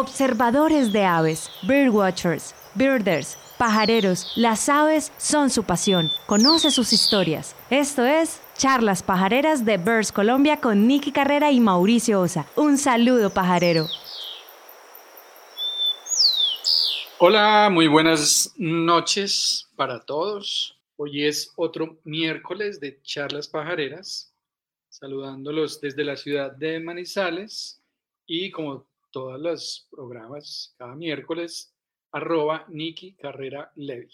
Observadores de aves, birdwatchers, birders, pajareros, las aves son su pasión. Conoce sus historias. Esto es Charlas Pajareras de Birds Colombia con Nicky Carrera y Mauricio Osa. Un saludo pajarero. Hola, muy buenas noches para todos. Hoy es otro miércoles de Charlas Pajareras, saludándolos desde la ciudad de Manizales y como todos los programas, cada miércoles, arroba Nikki Carrera Levy.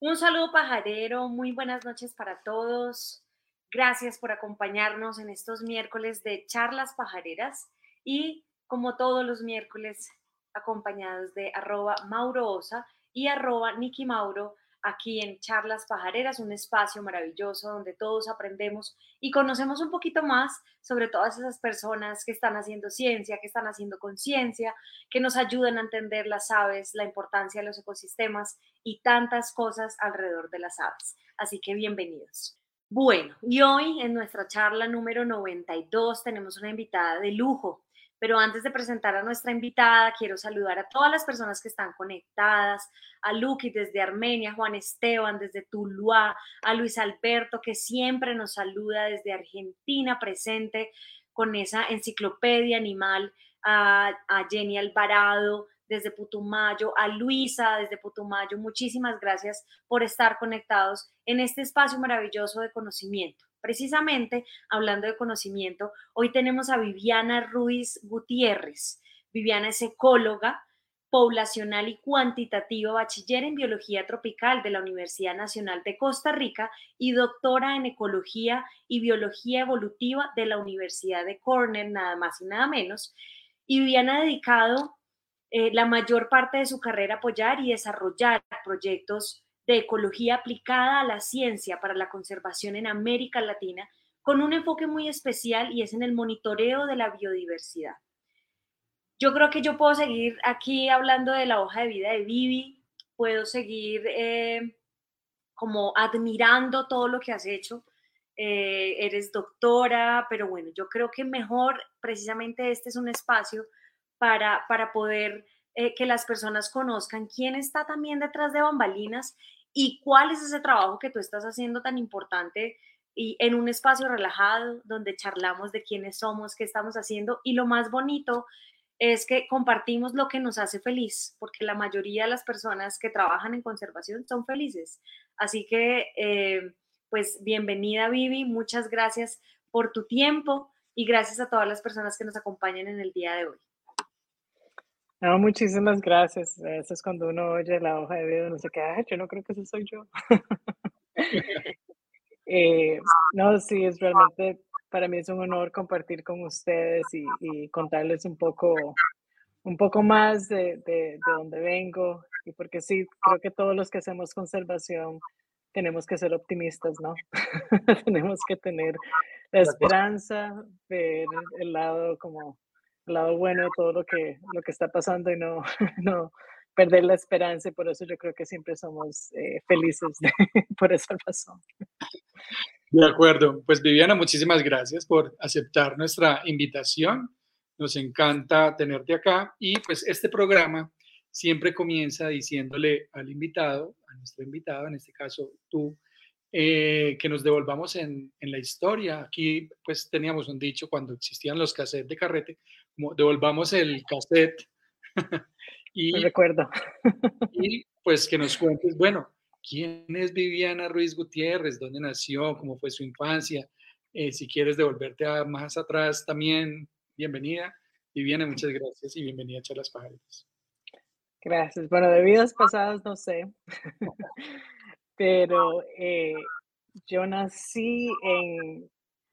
Un saludo pajarero, muy buenas noches para todos. Gracias por acompañarnos en estos miércoles de charlas pajareras y como todos los miércoles acompañados de arroba Mauro Osa y arroba Niki Mauro aquí en Charlas Pajareras, un espacio maravilloso donde todos aprendemos y conocemos un poquito más sobre todas esas personas que están haciendo ciencia, que están haciendo conciencia, que nos ayudan a entender las aves, la importancia de los ecosistemas y tantas cosas alrededor de las aves. Así que bienvenidos. Bueno, y hoy en nuestra charla número 92 tenemos una invitada de lujo. Pero antes de presentar a nuestra invitada, quiero saludar a todas las personas que están conectadas, a Luki desde Armenia, Juan Esteban desde Tuluá, a Luis Alberto que siempre nos saluda desde Argentina presente con esa enciclopedia animal, a Jenny Alvarado desde Putumayo, a Luisa desde Putumayo, muchísimas gracias por estar conectados en este espacio maravilloso de conocimiento. Precisamente, hablando de conocimiento, hoy tenemos a Viviana Ruiz Gutiérrez. Viviana es ecóloga, poblacional y cuantitativa, bachiller en biología tropical de la Universidad Nacional de Costa Rica y doctora en ecología y biología evolutiva de la Universidad de Cornell, nada más y nada menos. Y Viviana ha dedicado eh, la mayor parte de su carrera a apoyar y desarrollar proyectos de ecología aplicada a la ciencia para la conservación en América Latina, con un enfoque muy especial y es en el monitoreo de la biodiversidad. Yo creo que yo puedo seguir aquí hablando de la hoja de vida de Vivi, puedo seguir eh, como admirando todo lo que has hecho. Eh, eres doctora, pero bueno, yo creo que mejor precisamente este es un espacio para, para poder eh, que las personas conozcan quién está también detrás de bambalinas y cuál es ese trabajo que tú estás haciendo tan importante y en un espacio relajado donde charlamos de quiénes somos, qué estamos haciendo y lo más bonito es que compartimos lo que nos hace feliz, porque la mayoría de las personas que trabajan en conservación son felices. Así que, eh, pues bienvenida Vivi, muchas gracias por tu tiempo y gracias a todas las personas que nos acompañan en el día de hoy. No, muchísimas gracias. Eso es cuando uno oye la hoja de vida, no sé qué, yo no creo que ese soy yo. Eh, no, sí, es realmente, para mí es un honor compartir con ustedes y, contarles un poco, un poco más de, de, dónde vengo y porque sí, creo que todos los que hacemos conservación tenemos que ser optimistas, ¿no? tenemos que tener la esperanza, ver el lado como lado bueno de todo lo que, lo que está pasando y no, no perder la esperanza y por eso yo creo que siempre somos eh, felices por esa razón. De acuerdo, pues Viviana, muchísimas gracias por aceptar nuestra invitación. Nos encanta tenerte acá y pues este programa siempre comienza diciéndole al invitado, a nuestro invitado, en este caso tú, eh, que nos devolvamos en, en, la historia. Aquí pues teníamos un dicho cuando existían los cassettes de carrete, devolvamos el cassette. y, recuerdo. y pues que nos cuentes, bueno, ¿quién es Viviana Ruiz Gutiérrez? ¿Dónde nació? ¿Cómo fue su infancia? Eh, si quieres devolverte a más atrás también, bienvenida. Viviana, muchas gracias y bienvenida a Charlas Pajareras. Gracias. Bueno, de vidas pasadas no sé. pero eh, yo nací en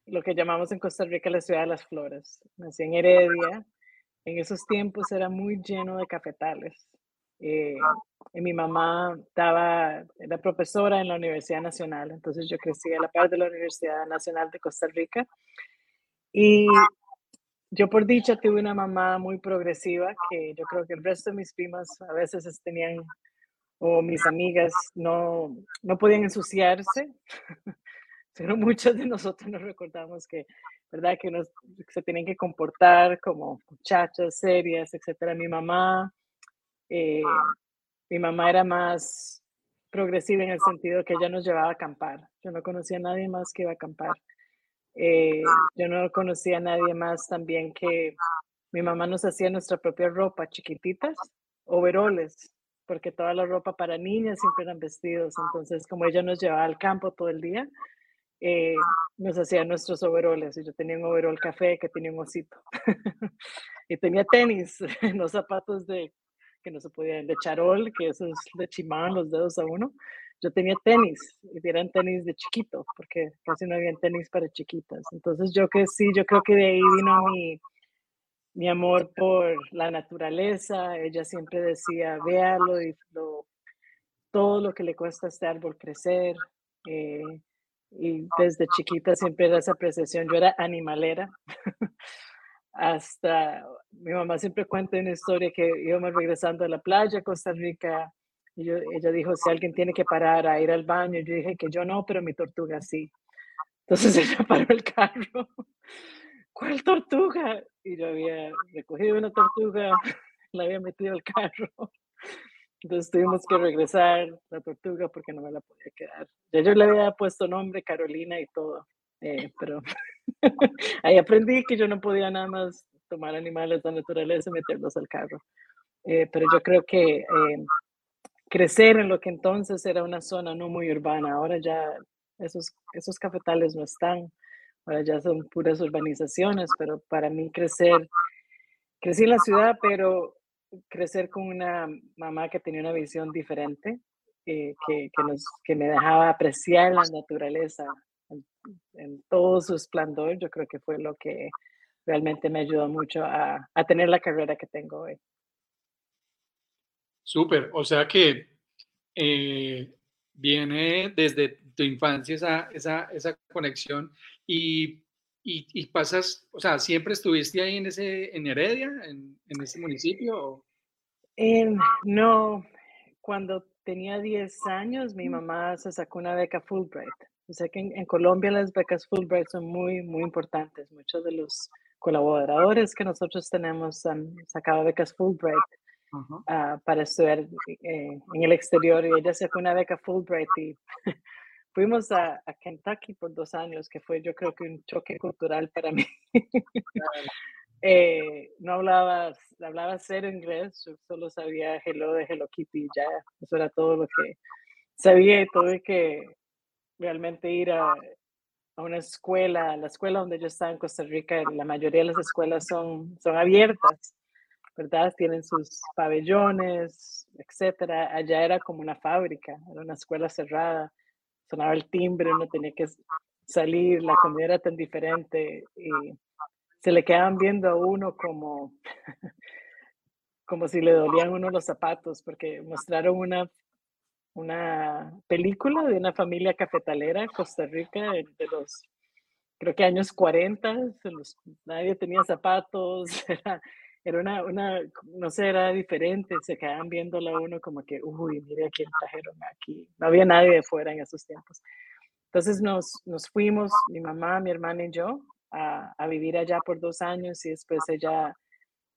lo que llamamos en Costa Rica la ciudad de las flores. Nací en Heredia. En esos tiempos era muy lleno de cafetales. Eh, y mi mamá estaba, era profesora en la Universidad Nacional, entonces yo crecí a la par de la Universidad Nacional de Costa Rica. Y yo por dicha tuve una mamá muy progresiva que yo creo que el resto de mis primas a veces tenían o mis amigas no, no podían ensuciarse pero muchos de nosotros nos recordamos que, ¿verdad? Que nos, se tienen que comportar como muchachas serias, etcétera. Mi mamá, eh, mi mamá era más progresiva en el sentido que ella nos llevaba a acampar. Yo no conocía a nadie más que iba a acampar. Eh, yo no conocía a nadie más también que mi mamá nos hacía nuestra propia ropa, chiquititas, overoles, porque toda la ropa para niñas siempre eran vestidos. Entonces, como ella nos llevaba al campo todo el día, eh, nos hacía nuestros overoles. Yo tenía un overol café que tenía un osito. y tenía tenis, los zapatos de que no se podían, de charol, que esos le chimaban los dedos a uno. Yo tenía tenis, y eran tenis de chiquito, porque casi no había tenis para chiquitas. Entonces yo que sí, yo creo que de ahí vino mi, mi amor por la naturaleza. Ella siempre decía, véalo y todo lo que le cuesta a este árbol crecer. Eh, y desde chiquita siempre era esa apreciación. Yo era animalera. Hasta mi mamá siempre cuenta una historia que íbamos regresando a la playa, Costa Rica, y ella dijo, si alguien tiene que parar a ir al baño, yo dije que yo no, pero mi tortuga sí. Entonces ella paró el carro. ¿Cuál tortuga? Y yo había recogido una tortuga, la había metido al carro. Entonces tuvimos que regresar la tortuga porque no me la podía quedar. Ya yo le había puesto nombre Carolina y todo, eh, pero ahí aprendí que yo no podía nada más tomar animales de la naturaleza y meterlos al carro. Eh, pero yo creo que eh, crecer en lo que entonces era una zona no muy urbana, ahora ya esos, esos cafetales no están, ahora ya son puras urbanizaciones, pero para mí crecer, crecí en la ciudad, pero crecer con una mamá que tenía una visión diferente, eh, que, que, nos, que, me dejaba apreciar la naturaleza en, todo su esplendor, yo creo que fue lo que realmente me ayudó mucho a, a tener la carrera que tengo hoy. Súper, o sea que eh, viene desde tu infancia esa, esa, esa conexión y, y, y, pasas, o sea, ¿siempre estuviste ahí en, ese, en Heredia, en, en ese municipio? no, cuando tenía 10 años, mi mamá se sacó una beca Fulbright. O sea que en, Colombia las becas Fulbright son muy, muy importantes. Muchos de los colaboradores que nosotros tenemos han sacado becas Fulbright uh, para estudiar eh, en el exterior. Y ella sacó una beca Fulbright y fuimos a, a, Kentucky por dos años, que fue yo creo que un choque cultural para mí. Eh, no hablaba, hablaba cero inglés, yo solo sabía hello de Hello Kitty, ya, eso era todo lo que sabía y tuve que realmente ir a, a una escuela, la escuela donde yo estaba en Costa Rica, la mayoría de las escuelas son, son abiertas, ¿verdad? Tienen sus pabellones, etcétera. Allá era como una fábrica, era una escuela cerrada, sonaba el timbre, uno tenía que salir, la comida era tan diferente y se le quedaban viendo a uno como, como si le dolían uno los zapatos, porque mostraron una, una película de una familia cafetalera Costa Rica de los, creo que años 40, nadie tenía zapatos, era, era una, una, no sé, era diferente, se quedaban viéndola a uno como que, uy, mire a quién trajeron aquí, no había nadie de fuera en esos tiempos. Entonces nos, nos fuimos, mi mamá, mi hermana y yo, a, vivir allá por dos años y después ella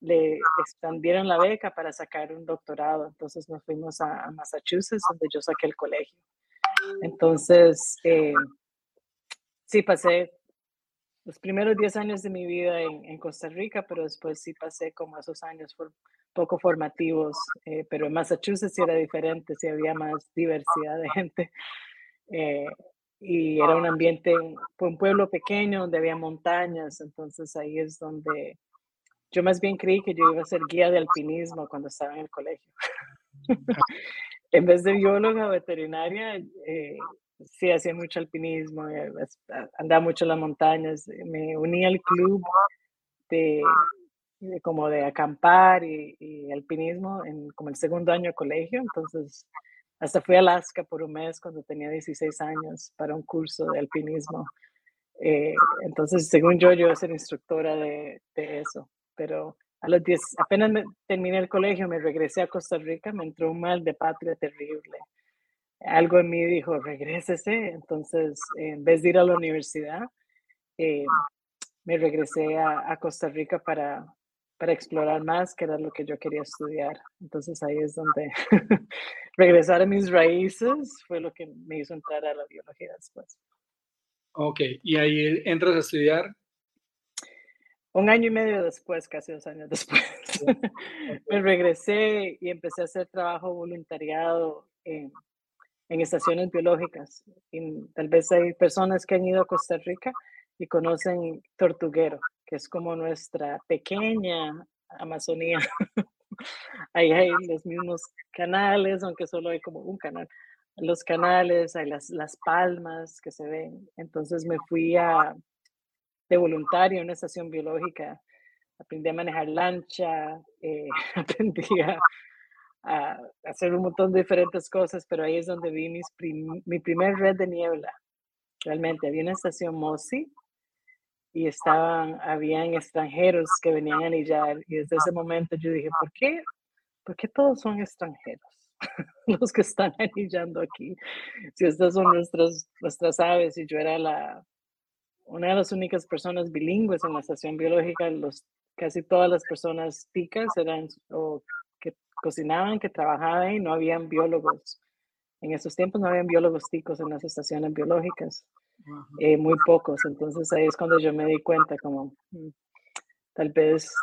le expandieron la beca para sacar un doctorado. Entonces nos fuimos a, Massachusetts, donde yo saqué el colegio. Entonces, eh, sí, pasé los primeros 10 años de mi vida en, Costa Rica, pero después sí pasé como esos años por, poco formativos, eh, pero en Massachusetts sí era diferente, sí había más diversidad de gente. Eh, y era un ambiente, fue un pueblo pequeño donde había montañas, entonces ahí es donde yo más bien creí que yo iba a ser guía de alpinismo cuando estaba en el colegio. en vez de bióloga veterinaria, eh, sí hacía mucho alpinismo, eh, andaba mucho en las montañas, me uní al club de, como de acampar y, y, alpinismo en como el segundo año de colegio, entonces hasta fui a Alaska por un mes cuando tenía 16 años para un curso de alpinismo. Eh, entonces, según yo, yo ser instructora de, de eso. Pero a los 10, apenas terminé el colegio, me regresé a Costa Rica, me entró un mal de patria terrible. Algo en mí dijo, regrésese. Entonces, en vez de ir a la universidad, eh, me regresé a, Costa Rica para, para explorar más, que era lo que yo quería estudiar. Entonces ahí es donde regresar a mis raíces fue lo que me hizo entrar a la biología después. Ok, y ahí entras a estudiar. Un año y medio después, casi dos años después, me regresé y empecé a hacer trabajo voluntariado en, en estaciones biológicas. Y tal vez hay personas que han ido a Costa Rica y conocen Tortuguero, que es como nuestra pequeña Amazonía. Ahí hay los mismos canales, aunque solo hay como un canal. Los canales, hay las, las palmas que se ven. Entonces me fui a, de voluntario a una estación biológica. Aprendí a manejar lancha, eh, aprendí a, a, hacer un montón de diferentes cosas, pero ahí es donde vi mis mi primer red de niebla. Realmente había una estación MOSI y estaban, habían extranjeros que venían a anillar y desde ese momento yo dije, ¿por qué? ¿Por qué todos son extranjeros? los que están anillando aquí. Si estas son nuestras, nuestras aves y yo era la, una de las únicas personas bilingües en la estación biológica, los, casi todas las personas ticas eran o que cocinaban, que trabajaban y no habían biólogos. En esos tiempos no habían biólogos ticos en las estaciones biológicas, eh, muy pocos. Entonces ahí es cuando yo me di cuenta como, mm, tal vez,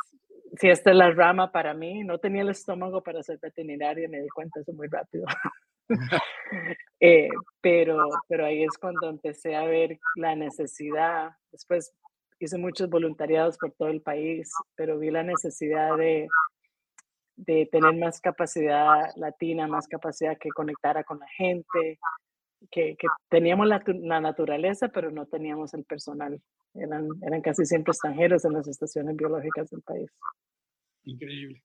si esta es la rama para mí, no tenía el estómago para ser veterinaria, me di cuenta eso muy rápido. eh, pero, pero ahí es cuando empecé a ver la necesidad. Después hice muchos voluntariados por todo el país, pero vi la necesidad de de tener más capacidad latina, más capacidad que conectara con la gente, que, que teníamos la, la, naturaleza, pero no teníamos el personal. Eran, eran casi siempre extranjeros en las estaciones biológicas del país. Increíble.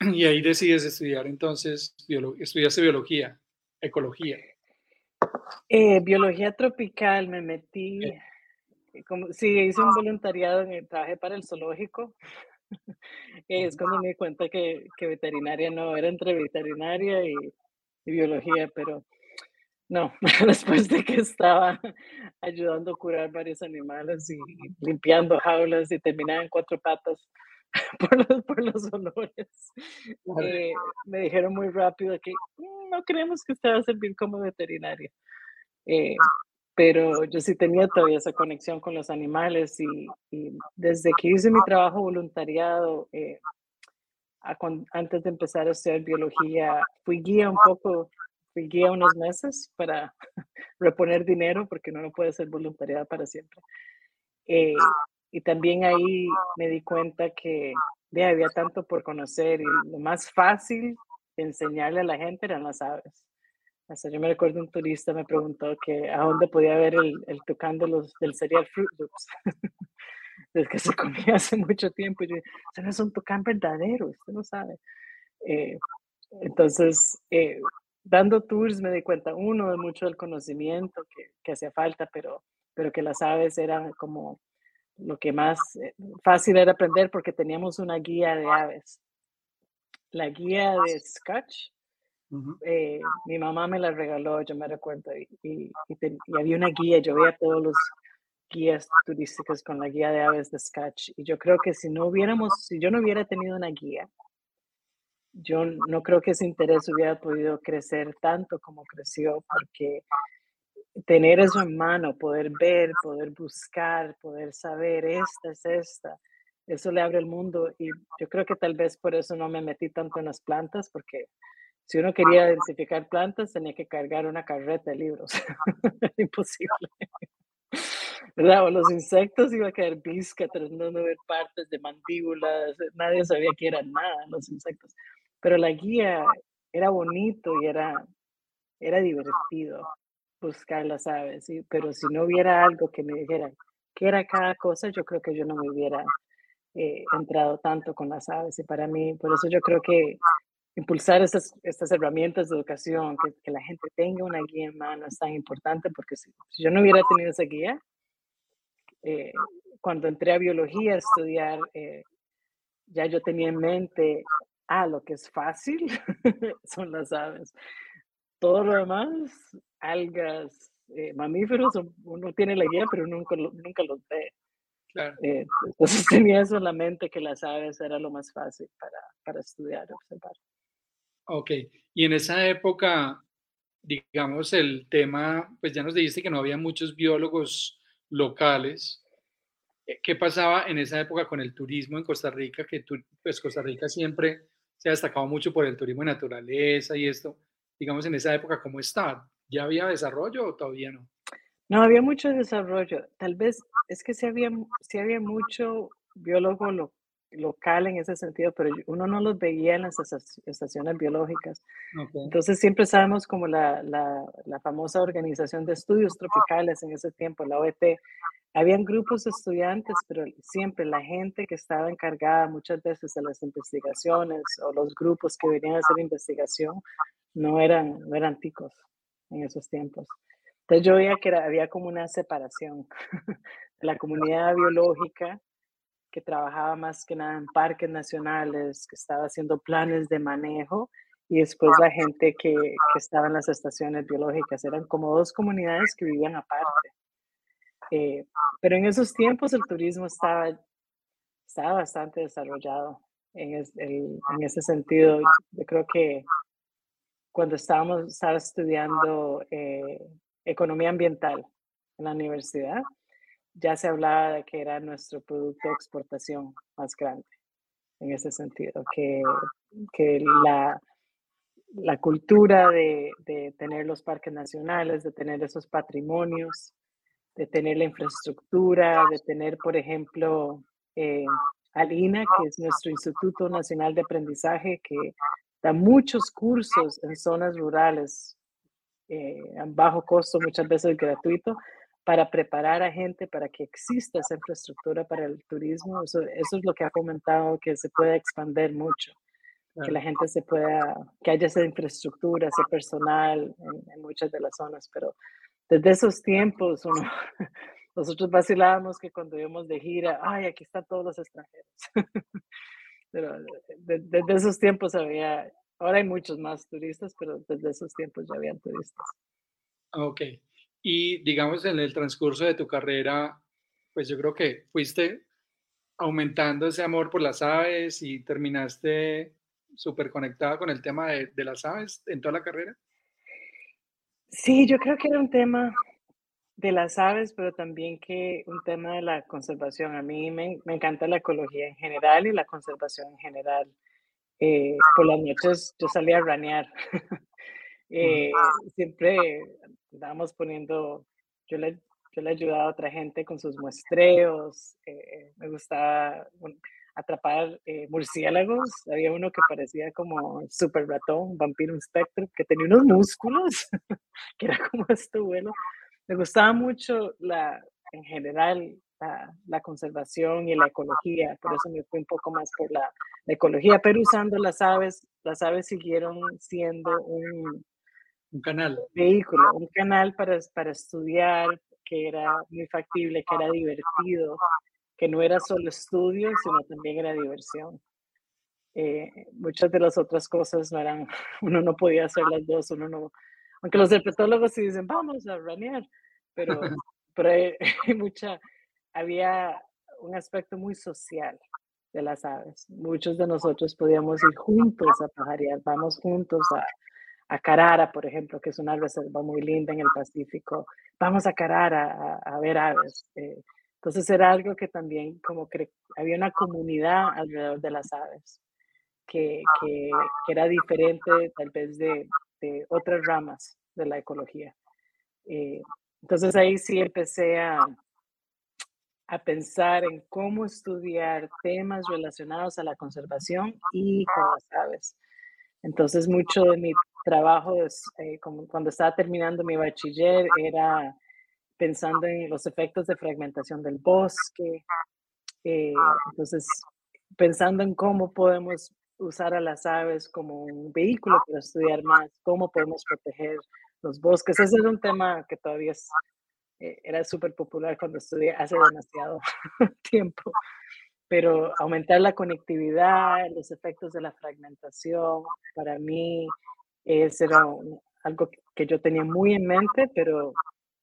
Y ahí decides estudiar entonces, estudiaste biología, ecología. Eh, biología tropical, me metí, como, sí, hice un voluntariado en el traje para el zoológico es cuando me di cuenta que, que veterinaria no, era entre veterinaria y, biología, pero no, después de que estaba ayudando a curar varios animales y limpiando jaulas y terminaba en cuatro patas por los, por los olores, eh, me dijeron muy rápido que mm, no creemos que usted va a servir como veterinaria. Eh, pero yo sí tenía todavía esa conexión con los animales y, desde que hice mi trabajo voluntariado, eh, antes de empezar a estudiar biología, fui guía un poco, fui guía unos meses para reponer dinero porque no puede ser voluntariado para siempre. Eh, y también ahí me di cuenta que había tanto por conocer y lo más fácil enseñarle a la gente eran las aves yo me recuerdo un turista me preguntó que a dónde podía ver el, el tucán los, del cereal Fruit Loops. Desde que se comía hace mucho tiempo. yo, eso no es un tucán verdadero, usted no sabe. Eh, entonces, eh, dando tours me di cuenta, uno, de mucho del conocimiento que, que hacía falta, pero, pero que las aves eran como lo que más eh, fácil era aprender porque teníamos una guía de aves. La guía de Scotch eh, mi mamá me la regaló, yo me recuerdo, y, y, había una guía, yo veía todos los guías turísticos con la guía de aves de Scotch, y yo creo que si no hubiéramos, si yo no hubiera tenido una guía, yo no creo que ese interés hubiera podido crecer tanto como creció, porque tener eso en mano, poder ver, poder buscar, poder saber, esta es esta, eso le abre el mundo y yo creo que tal vez por eso no me metí tanto en las plantas, porque si uno quería identificar plantas, tenía que cargar una carreta de libros. Imposible. ¿Verdad? O los insectos iba a caer visca tratando de ver partes de mandíbulas. Nadie sabía que eran nada los insectos. Pero la guía era bonito y era, era divertido buscar las aves. ¿sí? Pero si no hubiera algo que me dijera qué era cada cosa, yo creo que yo no me hubiera eh, entrado tanto con las aves. Y para mí, por eso yo creo que impulsar estas, estas herramientas de educación, que, que, la gente tenga una guía en mano es tan importante porque si, yo no hubiera tenido esa guía, eh, cuando entré a biología a estudiar, eh, ya yo tenía en mente, ah, lo que es fácil son las aves. todo lo demás, algas, eh, mamíferos, uno tiene la guía, pero nunca, nunca los ve. Eh, entonces tenía eso en la mente que las aves era lo más fácil para, para estudiar, observar. Ok, y en esa época, digamos, el tema, pues ya nos dijiste que no había muchos biólogos locales. Eh, ¿Qué pasaba en esa época con el turismo en Costa Rica? Que pues Costa Rica siempre se ha destacado mucho por el turismo de naturaleza y esto. Digamos, en esa época, ¿cómo está? ¿Ya había desarrollo o todavía no? No, había mucho desarrollo. Tal vez es que sí había, sí había mucho biólogo local en ese sentido, pero uno no los veía en las estaciones biológicas. Entonces siempre sabemos como la, la, la, famosa Organización de Estudios Tropicales en ese tiempo, la OET, habían grupos de estudiantes, pero siempre la gente que estaba encargada muchas veces de las investigaciones o los grupos que venían a hacer investigación no eran, no eran ticos en esos tiempos. Entonces yo veía que había como una separación de la comunidad biológica que trabajaba más que nada en parques nacionales, que estaba haciendo planes de manejo, y después la gente que, que estaba en las estaciones biológicas. Eran como dos comunidades que vivían aparte. Eh, pero en esos tiempos el turismo estaba, estaba bastante desarrollado en, en ese sentido. Yo creo que cuando estábamos estaba estudiando eh, economía ambiental en la universidad, ya se hablaba de que era nuestro producto de exportación más grande en ese sentido, que, que la, la cultura de, de, tener los parques nacionales, de tener esos patrimonios, de tener la infraestructura, de tener, por ejemplo, eh, Alina, que es nuestro Instituto Nacional de Aprendizaje, que da muchos cursos en zonas rurales eh, a bajo costo, muchas veces gratuito, para preparar a gente para que exista esa infraestructura para el turismo. Eso, eso es lo que ha comentado, que se pueda expandir mucho, que la gente se pueda, que haya esa infraestructura, ese personal en, en muchas de las zonas. Pero desde esos tiempos, uno, nosotros vacilábamos que cuando íbamos de gira, ay, aquí están todos los extranjeros. Pero desde esos tiempos había, ahora hay muchos más turistas, pero desde esos tiempos ya habían turistas. Ok. Y digamos en el transcurso de tu carrera, pues yo creo que fuiste aumentando ese amor por las aves y terminaste súper conectada con el tema de, de, las aves en toda la carrera. Sí, yo creo que era un tema de las aves, pero también que un tema de la conservación. A mí me, me encanta la ecología en general y la conservación en general. Eh, por las noches yo salía a ranear. eh, siempre estábamos poniendo, yo le, yo le ayudaba a otra gente con sus muestreos, eh, me gustaba atrapar eh, murciélagos, había uno que parecía como super ratón, vampiro, un spectro, que tenía unos músculos, que era como este vuelo. Me gustaba mucho la, en general la, conservación y la ecología, por eso me fui un poco más por la, ecología, pero usando las aves, las aves siguieron siendo un, un canal. vehículo, un canal para, para estudiar que era muy factible, que era divertido, que no era solo estudio, sino también era diversión. Eh, muchas de las otras cosas no eran, uno no podía hacer las dos, uno no, aunque los herpetólogos sí dicen, vamos a ranear, pero, pero hay, mucha, había un aspecto muy social de las aves. Muchos de nosotros podíamos ir juntos a pajarear, vamos juntos a, a Carara, por ejemplo, que es una reserva muy linda en el Pacífico. Vamos a Carara a, a ver aves. Eh, entonces era algo que también como que había una comunidad alrededor de las aves, que, que, que era diferente tal vez de, de otras ramas de la ecología. Eh, entonces ahí sí empecé a, a pensar en cómo estudiar temas relacionados a la conservación y con las aves. Entonces mucho de mi trabajo eh, como cuando estaba terminando mi bachiller era pensando en los efectos de fragmentación del bosque. Eh, entonces, pensando en cómo podemos usar a las aves como un vehículo para estudiar más, cómo podemos proteger los bosques. Ese es un tema que todavía es, eh, era súper popular cuando estudié hace demasiado tiempo. Pero aumentar la conectividad, los efectos de la fragmentación, para mí ese era algo que yo tenía muy en mente, pero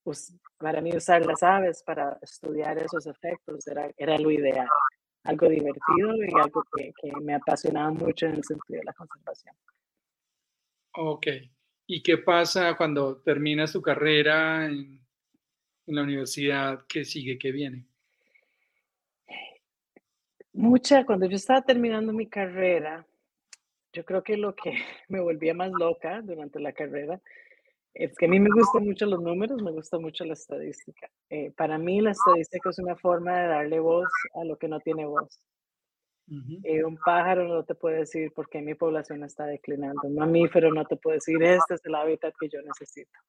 pues, para mí usar las aves para estudiar esos efectos era, era lo ideal, algo divertido y algo que, que me apasionaba mucho en el sentido de la conservación. Ok. ¿Y qué pasa cuando terminas tu carrera en, en la universidad? ¿Qué sigue? ¿Qué viene? Mucha, cuando yo estaba terminando mi carrera, yo creo que lo que me volvía más loca durante la carrera es que a mí me gustan mucho los números, me gusta mucho la estadística. Eh, para mí la estadística es una forma de darle voz a lo que no tiene voz. Eh, un pájaro no te puede decir por qué mi población está declinando. Un mamífero no te puede decir, este es el hábitat que yo necesito.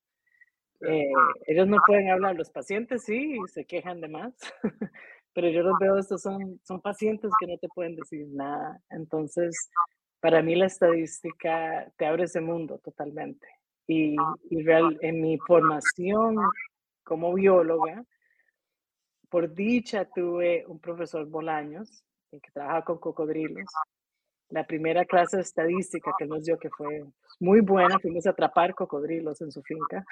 Eh, ellos no pueden hablar, los pacientes sí, se quejan de más, pero yo los veo, estos son, son pacientes que no te pueden decir nada. Entonces, para mí la estadística te abre ese mundo totalmente. Y, real, en mi formación como bióloga, por dicha tuve un profesor Bolaños que trabaja con cocodrilos. La primera clase de estadística que nos dio, que fue muy buena, fuimos a atrapar cocodrilos en su finca.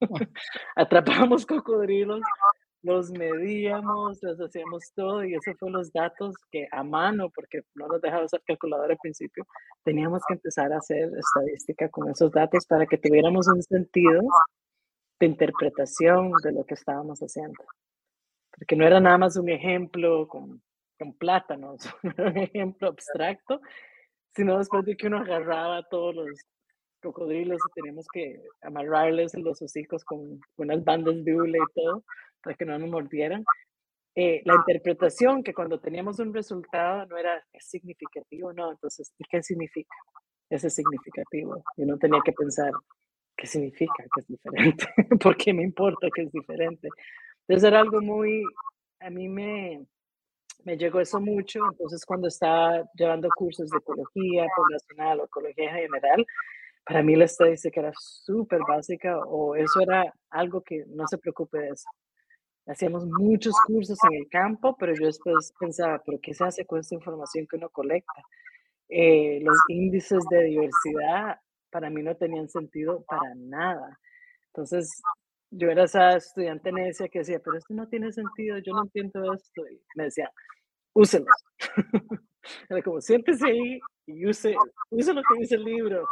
Atrapamos cocodrilos los medíamos, los hacíamos todo y eso fue los datos que a mano, porque no nos dejaba usar calculadora al principio, teníamos que empezar a hacer estadística con esos datos para que tuviéramos un sentido de interpretación de lo que estábamos haciendo. Porque no era nada más un ejemplo con, con plátanos, un ejemplo abstracto, sino después de que uno agarraba todos los cocodrilos y teníamos que amarrarles los hocicos con unas bandas de hule y todo, para que no nos mordieran. Eh, la interpretación que cuando teníamos un resultado no era significativo, no, entonces, ¿qué significa? Ese significativo. Yo no tenía que pensar, ¿qué significa que es diferente? ¿Por qué me importa que es diferente? Entonces era algo muy, a mí me, me llegó eso mucho, entonces cuando estaba llevando cursos de ecología poblacional o ecología general, para mí la estadística era súper básica o eso era algo que no se preocupe de eso. Hacíamos muchos cursos en el campo, pero yo después pensaba, ¿pero qué se hace con esta información que uno colecta? Eh, los índices de diversidad para mí no tenían sentido para nada. Entonces, yo era esa estudiante necia que decía, pero esto no tiene sentido, yo no entiendo esto. Y me decía, úselos. era como, siéntese ahí y use, use lo que dice el libro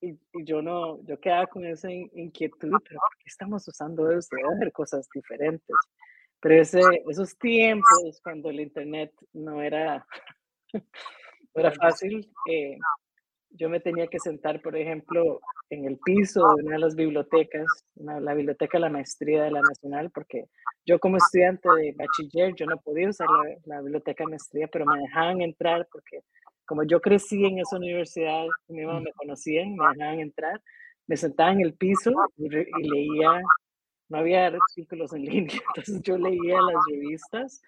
y, yo no, yo quedaba con esa inquietud, pero ¿por qué estamos usando eso? Debe haber cosas diferentes. Pero ese, esos tiempos, cuando el Internet no era, no era fácil, eh, yo me tenía que sentar, por ejemplo, en el piso de una de las bibliotecas, la biblioteca de la maestría de la Nacional, porque yo como estudiante de bachiller, yo no podía usar la, la biblioteca de maestría, pero me dejaban entrar porque como yo crecí en esa universidad, mi mamá me conocían, me dejaban entrar, me sentaba en el piso y, leía, no había artículos en línea, entonces yo leía las revistas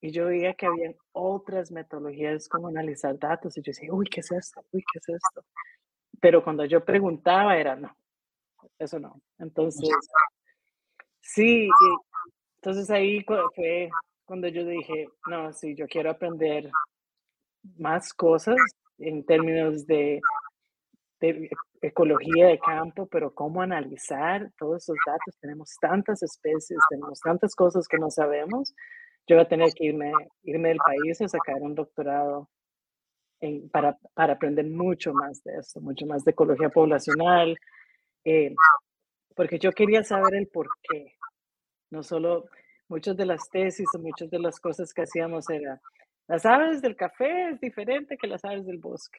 y yo veía que había otras metodologías como analizar datos y yo decía, uy, ¿qué es esto? Uy, ¿qué es esto? Pero cuando yo preguntaba era, no, eso no. Entonces, sí, entonces ahí fue cuando yo dije, no, sí, yo quiero aprender más cosas en términos de, ecología de campo, pero cómo analizar todos esos datos. Tenemos tantas especies, tenemos tantas cosas que no sabemos. Yo voy a tener que irme, irme del país a sacar un doctorado para, para, aprender mucho más de esto, mucho más de ecología poblacional, eh, porque yo quería saber el por qué. No solo muchas de las tesis o muchas de las cosas que hacíamos era las aves del café es diferente que las aves del bosque.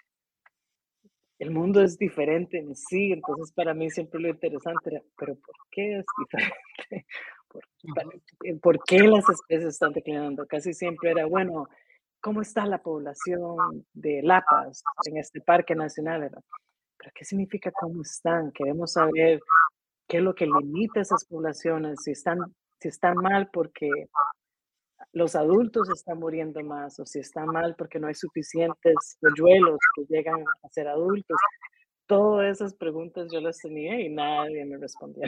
El mundo es diferente en sí, entonces para mí siempre lo interesante era, pero ¿por qué es diferente? ¿Por, qué las especies están declinando? Casi siempre era, bueno, ¿cómo está la población de lapas en este parque nacional? ¿Pero qué significa cómo están? Queremos saber qué es lo que limita esas poblaciones, si están, si están mal porque los adultos están muriendo más o si está mal porque no hay suficientes polluelos que llegan a ser adultos. Todas esas preguntas yo las tenía y nadie me respondía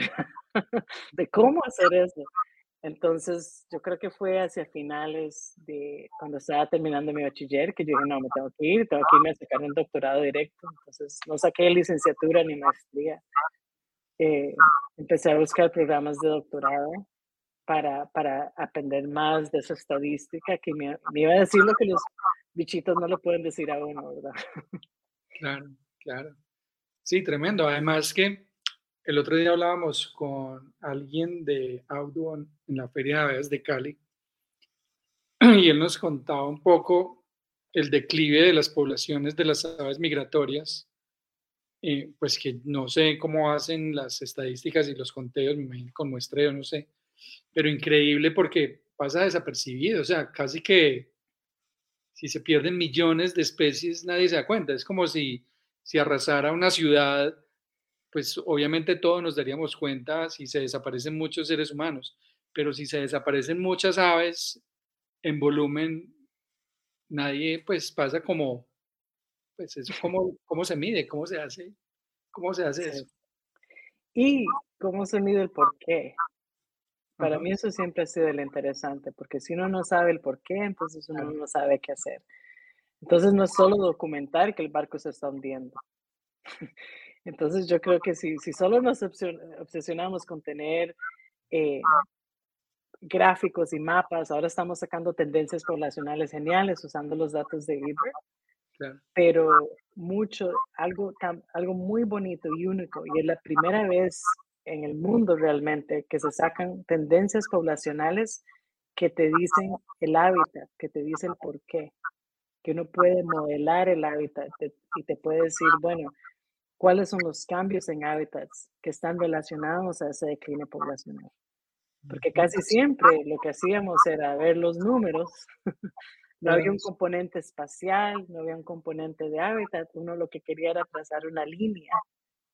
de cómo hacer eso. entonces, yo creo que fue hacia finales de cuando estaba terminando mi bachiller que yo dije, no, me tengo que ir, tengo que irme a sacar un doctorado directo. Entonces, no saqué licenciatura ni maestría. Eh, empecé a buscar programas de doctorado para, para aprender más de esa estadística que me, me iba a decir lo que los bichitos no lo pueden decir a uno, ¿verdad? Claro, claro. Sí, tremendo. Además que el otro día hablábamos con alguien de Audubon en la Feria de Aves de Cali y él nos contaba un poco el declive de las poblaciones de las aves migratorias, eh, pues que no sé cómo hacen las estadísticas y los conteos, me imagino con muestreo, no sé, pero increíble porque pasa desapercibido, o sea, casi que si se pierden millones de especies nadie se da cuenta, es como si, si arrasara una ciudad pues obviamente todos nos daríamos cuenta si se desaparecen muchos seres humanos, pero si se desaparecen muchas aves en volumen, nadie pues pasa como, pues eso, ¿cómo, cómo se mide? ¿Cómo se hace? ¿Cómo se hace eso? Y cómo se mide el por qué. Para mí eso siempre ha sido lo interesante, porque si uno no sabe el por qué, entonces uno no sabe qué hacer. Entonces no es solo documentar que el barco se está hundiendo. Entonces yo creo que si, si solo nos obsesionamos con tener eh, gráficos y mapas, ahora estamos sacando tendencias poblacionales geniales usando los datos de Libre, pero mucho, algo, algo muy bonito y único, y es la primera vez en el mundo realmente que se sacan tendencias poblacionales que te dicen el hábitat, que te dicen el por qué, que uno puede modelar el hábitat y te puede decir, bueno, cuáles son los cambios en hábitats que están relacionados a ese decline poblacional. Porque casi siempre lo que hacíamos era ver los números, no había un componente espacial, no había un componente de hábitat, uno lo que quería era trazar una línea.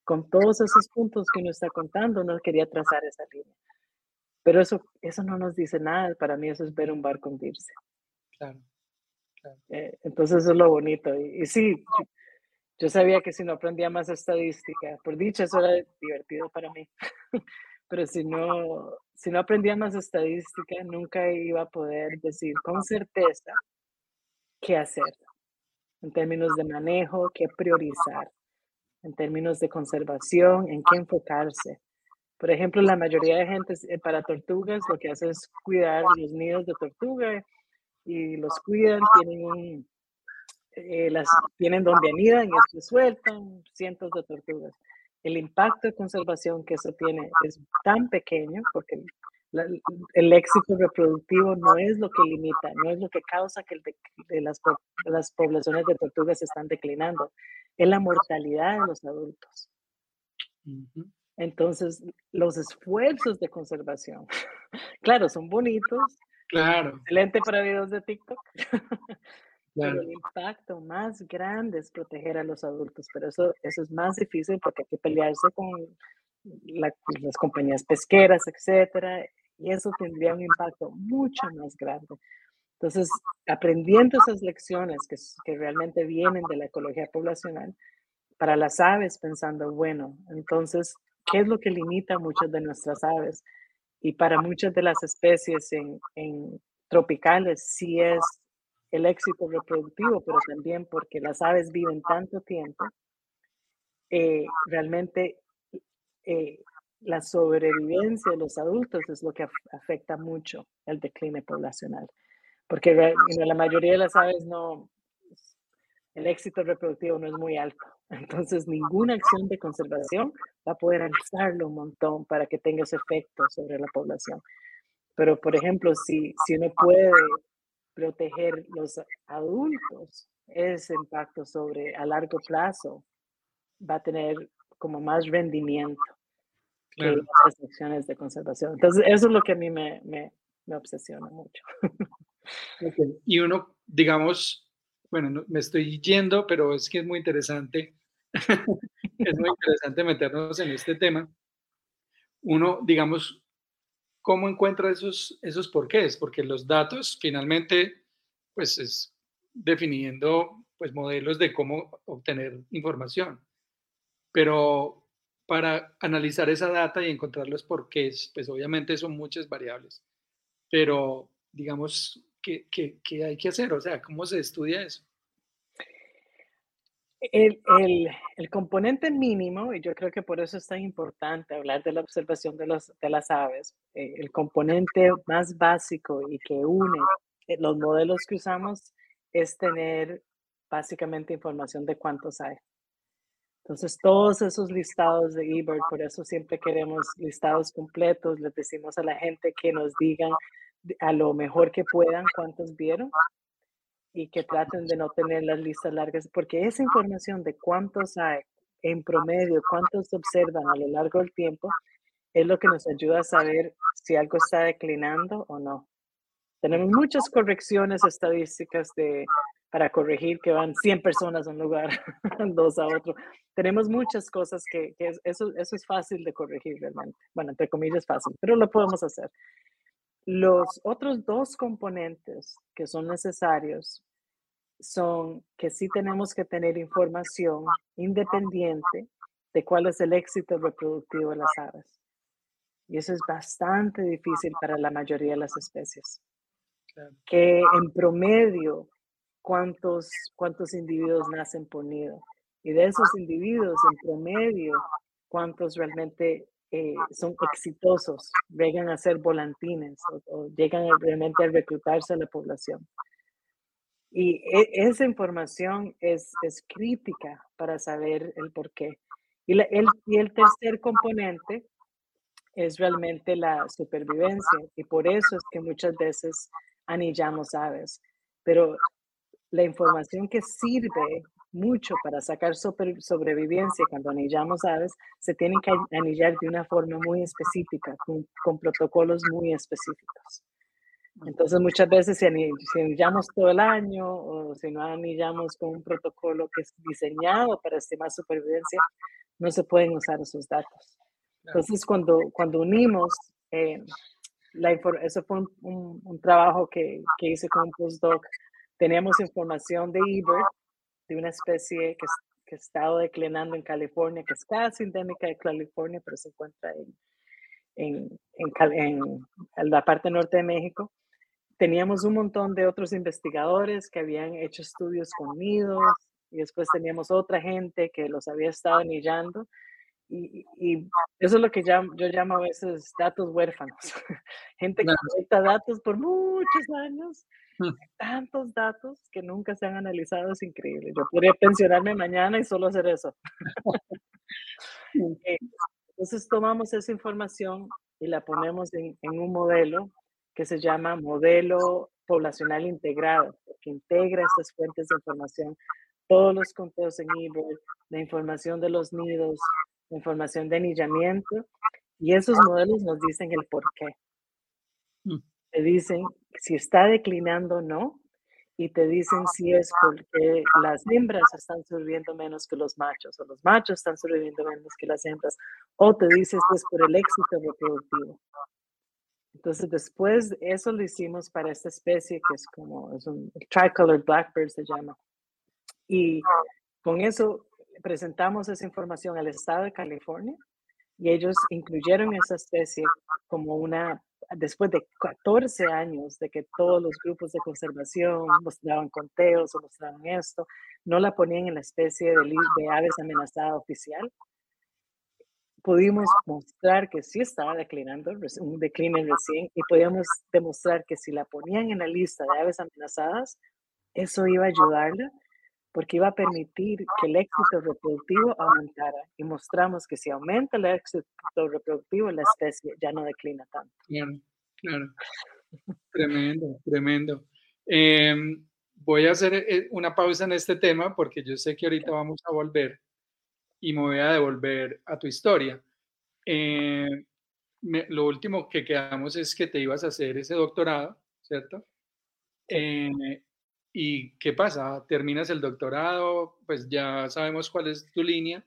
Con todos esos puntos que uno está contando, uno quería trazar esa línea. Pero eso, eso no nos dice nada, para mí eso es ver un barco hundirse. Claro. Eh, entonces eso es lo bonito. Y, y sí, yo sabía que si no aprendía más estadística, por dicha eso era divertido para mí, pero si no, si no aprendía más estadística, nunca iba a poder decir con certeza qué hacer en términos de manejo, qué priorizar, en términos de conservación, en qué enfocarse. Por ejemplo, la mayoría de gente eh, para tortugas lo que hace es cuidar los nidos de tortuga y los cuidan, tienen un, eh, las tienen donde anidan y se sueltan cientos de tortugas. El impacto de conservación que eso tiene es tan pequeño porque el éxito reproductivo no es lo que limita, no es lo que causa que de las, las poblaciones de tortugas están declinando, es la mortalidad de los adultos. Entonces, los esfuerzos de conservación, claro, son bonitos. Claro. Excelente para videos de TikTok. el impacto más grande es proteger a los adultos, pero eso, eso es más difícil porque hay que pelearse con las compañías pesqueras, etcétera, y eso tendría un impacto mucho más grande. Entonces, aprendiendo esas lecciones que, que realmente vienen de la ecología poblacional, para las aves, pensando, bueno, entonces, ¿qué es lo que limita a muchas de nuestras aves? Y para muchas de las especies en, en tropicales, sí es el éxito reproductivo, pero también porque las aves viven tanto tiempo, eh, realmente eh, la sobrevivencia de los adultos es lo que afecta mucho el decline poblacional. Porque la mayoría de las aves no, el éxito reproductivo no es muy alto. Entonces, ninguna acción de conservación va a poder alzarlo un montón para que tenga ese efecto sobre la población. Pero, por ejemplo, si, si uno puede proteger los adultos, ese impacto sobre a largo plazo va a tener como más rendimiento que las acciones de conservación. Entonces, eso es lo que a mí me, me, me obsesiona mucho. Y uno, digamos, bueno, me estoy yendo, pero es que es muy interesante. es muy interesante meternos en este tema. Uno, digamos, ¿cómo encuentra esos, esos porqués? Porque los datos finalmente, pues es definiendo pues, modelos de cómo obtener información. Pero para analizar esa data y encontrar los porqués, pues obviamente son muchas variables. pero digamos, ¿qué, qué, qué hay que hacer? O sea, ¿cómo se estudia eso? El, el, el, componente mínimo, y yo creo que por eso es tan importante hablar de la observación de, los, de las aves, eh, el componente más básico y que une eh, los modelos que usamos es tener básicamente información de cuántos hay. Entonces, todos esos listados de eBird, por eso siempre queremos listados completos, les decimos a la gente que nos digan a lo mejor que puedan cuántos vieron y que traten de no tener las listas largas, porque esa información de cuántos hay en promedio, cuántos observan a lo largo del tiempo, es lo que nos ayuda a saber si algo está declinando o no. Tenemos muchas correcciones estadísticas de, para corregir que van 100 personas a un lugar, dos a otro. Tenemos muchas cosas que, que eso, eso es fácil de corregir realmente. Bueno, entre comillas fácil, pero lo podemos hacer. Los otros dos componentes que son necesarios son que sí tenemos que tener información independiente de cuál es el éxito reproductivo de las aves. Y eso es bastante difícil para la mayoría de las especies. Que en promedio, ¿cuántos, cuántos individuos nacen por nido? Y de esos individuos, en promedio, ¿cuántos realmente eh, son exitosos, llegan a ser volantines o, llegan realmente a reclutarse a la población. Y e, esa información es, es, crítica para saber el por qué. Y, el, y el tercer componente es realmente la supervivencia. Y por eso es que muchas veces anillamos aves. Pero la información que sirve mucho para sacar sobrevivencia cuando anillamos aves, se tienen que anillar de una forma muy específica, con, protocolos muy específicos. Entonces, muchas veces si, anillamos todo el año o si no anillamos con un protocolo que es diseñado para estimar supervivencia, no se pueden usar esos datos. Entonces, cuando, cuando unimos, eh, la eso fue un, trabajo que, que, hice con un postdoc, teníamos información de eBird de una especie que, que estado declinando en California, que es casi endémica de California, pero se encuentra en, en, en, la parte norte de México. Teníamos un montón de otros investigadores que habían hecho estudios con nidos y después teníamos otra gente que los había estado anillando. Y, y, eso es lo que yo llamo a veces datos huérfanos. Gente que necesita datos por muchos años tantos datos que nunca se han analizado, es increíble. Yo podría pensionarme mañana y solo hacer eso. Eh, entonces tomamos esa información y la ponemos en, un modelo que se llama modelo poblacional integrado, que integra estas fuentes de información, todos los conteos en eBird, la información de los nidos, la información de anillamiento, y esos modelos nos dicen el por qué. Te dicen si está declinando o no, y te dicen si es porque las hembras están sobreviviendo menos que los machos, o los machos están sobreviviendo menos que las hembras, o te dices que es por el éxito reproductivo. Entonces, después eso lo hicimos para esta especie que es como, es un tricolored blackbird se llama. Y con eso presentamos esa información al estado de California y ellos incluyeron esa especie como una después de 14 años de que todos los grupos de conservación mostraban conteos o mostraban esto, no la ponían en la especie de, de aves amenazada oficial, pudimos mostrar que sí estaba declinando, un decline recién, y podíamos demostrar que si la ponían en la lista de aves amenazadas, eso iba a ayudarla porque iba a permitir que el éxito reproductivo aumentara y mostramos que si aumenta el éxito reproductivo, la especie ya no declina tanto. Claro, claro. Tremendo, tremendo. Em, voy a hacer eh, una pausa en este tema porque yo sé que ahorita vamos a volver y me voy a devolver a tu historia. Em, lo último que quedamos es que te ibas a hacer ese doctorado, ¿cierto? Eh, ¿Y qué pasa? Terminas el doctorado, pues ya sabemos cuál es tu línea.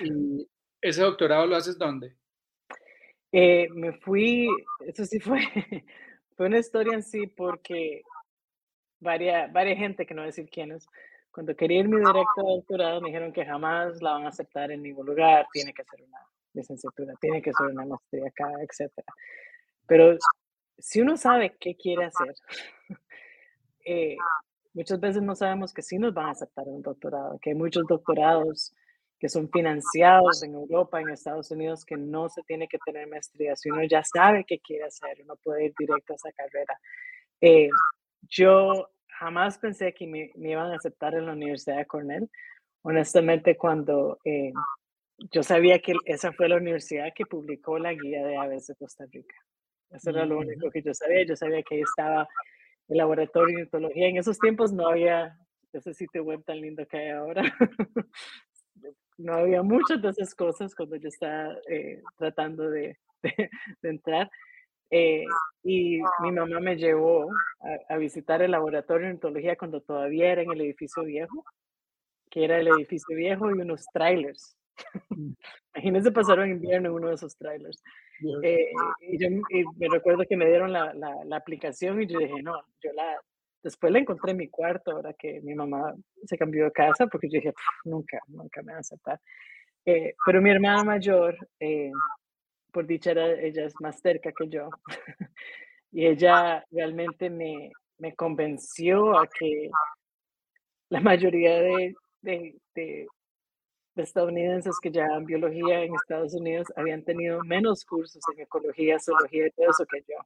¿Y ese doctorado lo haces dónde? Eh, me fui, eso sí fue, fue una historia en sí porque varias, varias gente, que no voy a decir quiénes, cuando quería ir mi directo de doctorado me dijeron que jamás la van a aceptar en ningún lugar, tiene que ser una licenciatura, tiene que ser una maestría acá, etc. Pero si uno sabe qué quiere hacer, eh, muchas veces no sabemos que sí nos van a aceptar un doctorado, que hay muchos doctorados que son financiados en Europa, en Estados Unidos, que no se tiene que tener maestría. Si uno ya sabe qué quiere hacer, uno puede ir directo a esa carrera. Eh, yo jamás pensé que me, iban a aceptar en la Universidad de Cornell. Honestamente, cuando eh, yo sabía que esa fue la universidad que publicó la guía de aves de Costa Rica. Eso era lo único que yo sabía. Yo sabía que ahí estaba el laboratorio de ornitología. En esos tiempos no había ese sitio web tan lindo que hay ahora. no había muchas de esas cosas cuando yo estaba eh, tratando de, entrar. Eh, y mi mamá me llevó a, visitar el laboratorio de ornitología cuando todavía era en el edificio viejo, que era el edificio viejo y unos trailers. Mm. Imagínense pasar un invierno en uno de esos trailers. Eh, y yo me recuerdo que me dieron la, la, la, aplicación y yo dije, no, yo la, después la encontré en mi cuarto ahora que mi mamá se cambió de casa porque yo dije, nunca, nunca me van a aceptar. Eh, pero mi hermana mayor, eh, por dicha, ella es más cerca que yo. y ella realmente me, me convenció a que la mayoría de, de, de, de estadounidenses que llevaban biología en Estados Unidos habían tenido menos cursos en ecología, zoología y todo eso que yo.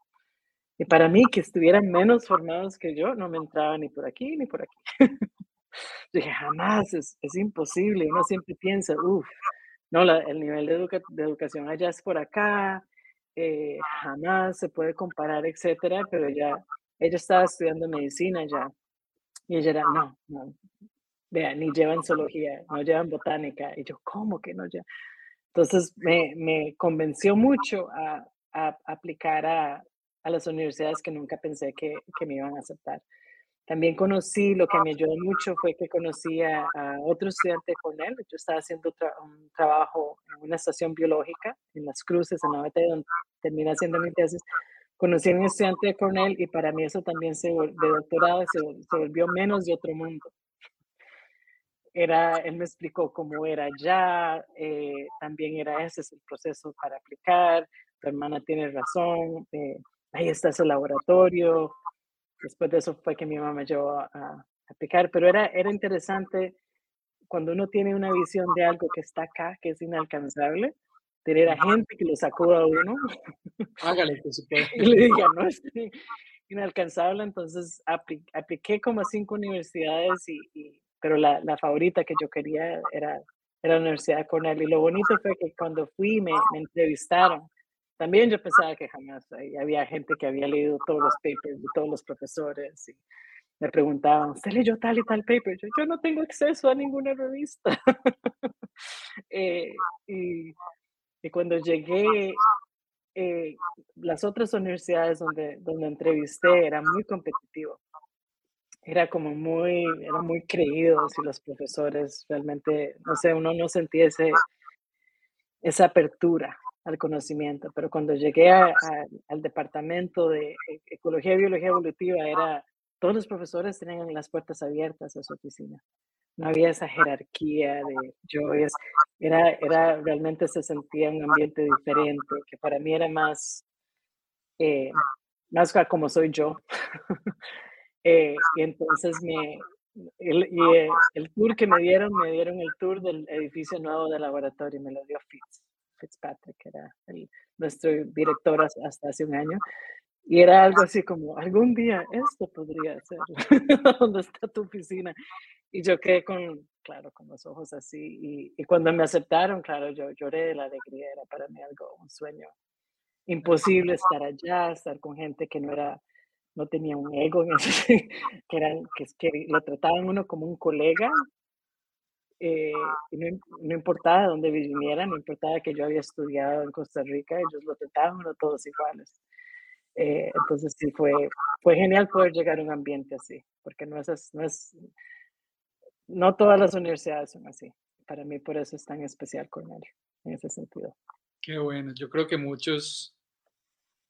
Y para mí, que estuvieran menos formados que yo, no me entraba ni por aquí ni por aquí. dije, jamás, es, es, imposible. Uno siempre piensa, uff, no, la, el nivel de, de, educación allá es por acá, eh, jamás se puede comparar, etcétera, pero ya, ella estaba estudiando medicina ya. Y ella era, no, no, vean, ni llevan zoología, no llevan botánica. Y yo, ¿cómo que no llevan? Entonces me, me convenció mucho a, a aplicar a, a las universidades que nunca pensé que, que, me iban a aceptar. También conocí, lo que me ayudó mucho fue que conocí a, otro estudiante con él. Yo estaba haciendo un trabajo en una estación biológica en Las Cruces, en la OET, donde terminé haciendo mi tesis. Conocí a un estudiante de Cornell y para mí eso también se, de doctorado se, se volvió menos de otro mundo era, él me explicó cómo era ya, eh, también era ese es el proceso para aplicar, tu hermana tiene razón, eh, ahí está ese laboratorio. Después de eso fue que mi mamá me llevó a, aplicar, pero era, era interesante cuando uno tiene una visión de algo que está acá, que es inalcanzable, tener a gente que lo sacó a uno. Hágale, que se Y le diga, no, es inalcanzable. Entonces apliqué como a cinco universidades, y, pero la, la, favorita que yo quería era, era la Universidad de Cornell. Y lo bonito fue que cuando fui me, me entrevistaron también yo pensaba que jamás había gente que había leído todos los papers de todos los profesores y me preguntaban, ¿usted leyó tal y tal paper? Yo, yo no tengo acceso a ninguna revista. eh, y, cuando llegué, eh, las otras universidades donde, donde entrevisté era muy competitivo. Era como muy, era muy creídos y los profesores realmente, no sé, uno no sentía ese, esa apertura al conocimiento, pero cuando llegué al departamento de e, Ecología y Biología Evolutiva, era, todos los profesores tenían las puertas abiertas a su oficina. No había esa jerarquía de yo, era, era, realmente se sentía un ambiente diferente, que para mí era más, eh, más como soy yo. Eh, y entonces me, el, y eh, el tour que me dieron, me dieron el tour del edificio nuevo del laboratorio, me lo dio Fitz. Fitzpatrick, que era nuestro director hasta hace un año. Y era algo así como, algún día esto podría ser, ¿dónde está tu oficina? Y yo quedé con, claro, con los ojos así. Y, y, cuando me aceptaron, claro, yo lloré de la alegría, era para mí algo, un sueño imposible estar allá, estar con gente que no era, no tenía un ego, que, eran, que, lo trataban uno como un colega eh, no, no, importaba de dónde viniera, no importaba que yo había estudiado en Costa Rica, ellos lo trataban todos iguales. Eh, entonces sí, fue, fue genial poder llegar a un ambiente así, porque no es, no es, no todas las universidades son así. Para mí por eso es tan especial Cornell, en ese sentido. Qué bueno, yo creo que muchos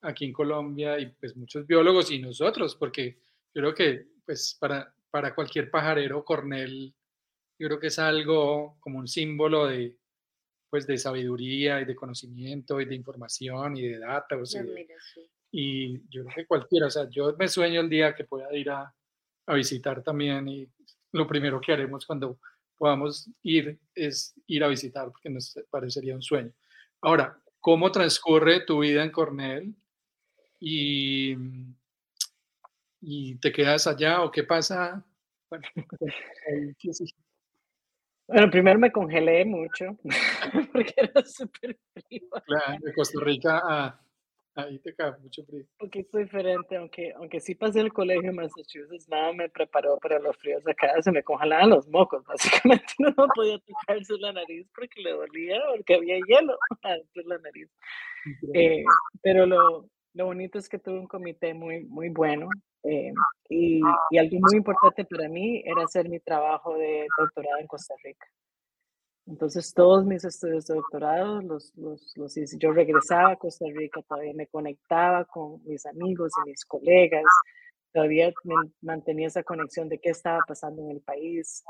aquí en Colombia y pues muchos biólogos y nosotros, porque yo creo que pues para, para cualquier pajarero Cornell yo creo que es algo como un símbolo de, pues, de sabiduría y de conocimiento y de información y de data. y yo creo que cualquiera, o sea, yo me sueño el día que pueda ir a, a visitar también y lo primero que haremos cuando podamos ir es ir a visitar, porque nos parecería un sueño. Ahora, ¿cómo transcurre tu vida en Cornell? Y, y te quedas allá o qué pasa? Bueno, bueno, primero me congelé mucho porque era súper frío. Claro, de Costa Rica a, ahí te cae mucho frío. Un poquito diferente, aunque, aunque sí pasé el colegio en Massachusetts, nada me preparó para los fríos acá, se me congelaban los mocos, básicamente no podía tocarse la nariz porque le dolía, porque había hielo de la nariz. Eh, pero lo, lo bonito es que tuve un comité muy, muy bueno eh, y, y, algo muy importante para mí era hacer mi trabajo de doctorado en Costa Rica. Entonces, todos mis estudios de doctorado los, los, los hice. Yo regresaba a Costa Rica, todavía me conectaba con mis amigos y mis colegas, todavía mantenía esa conexión de qué estaba pasando en el país.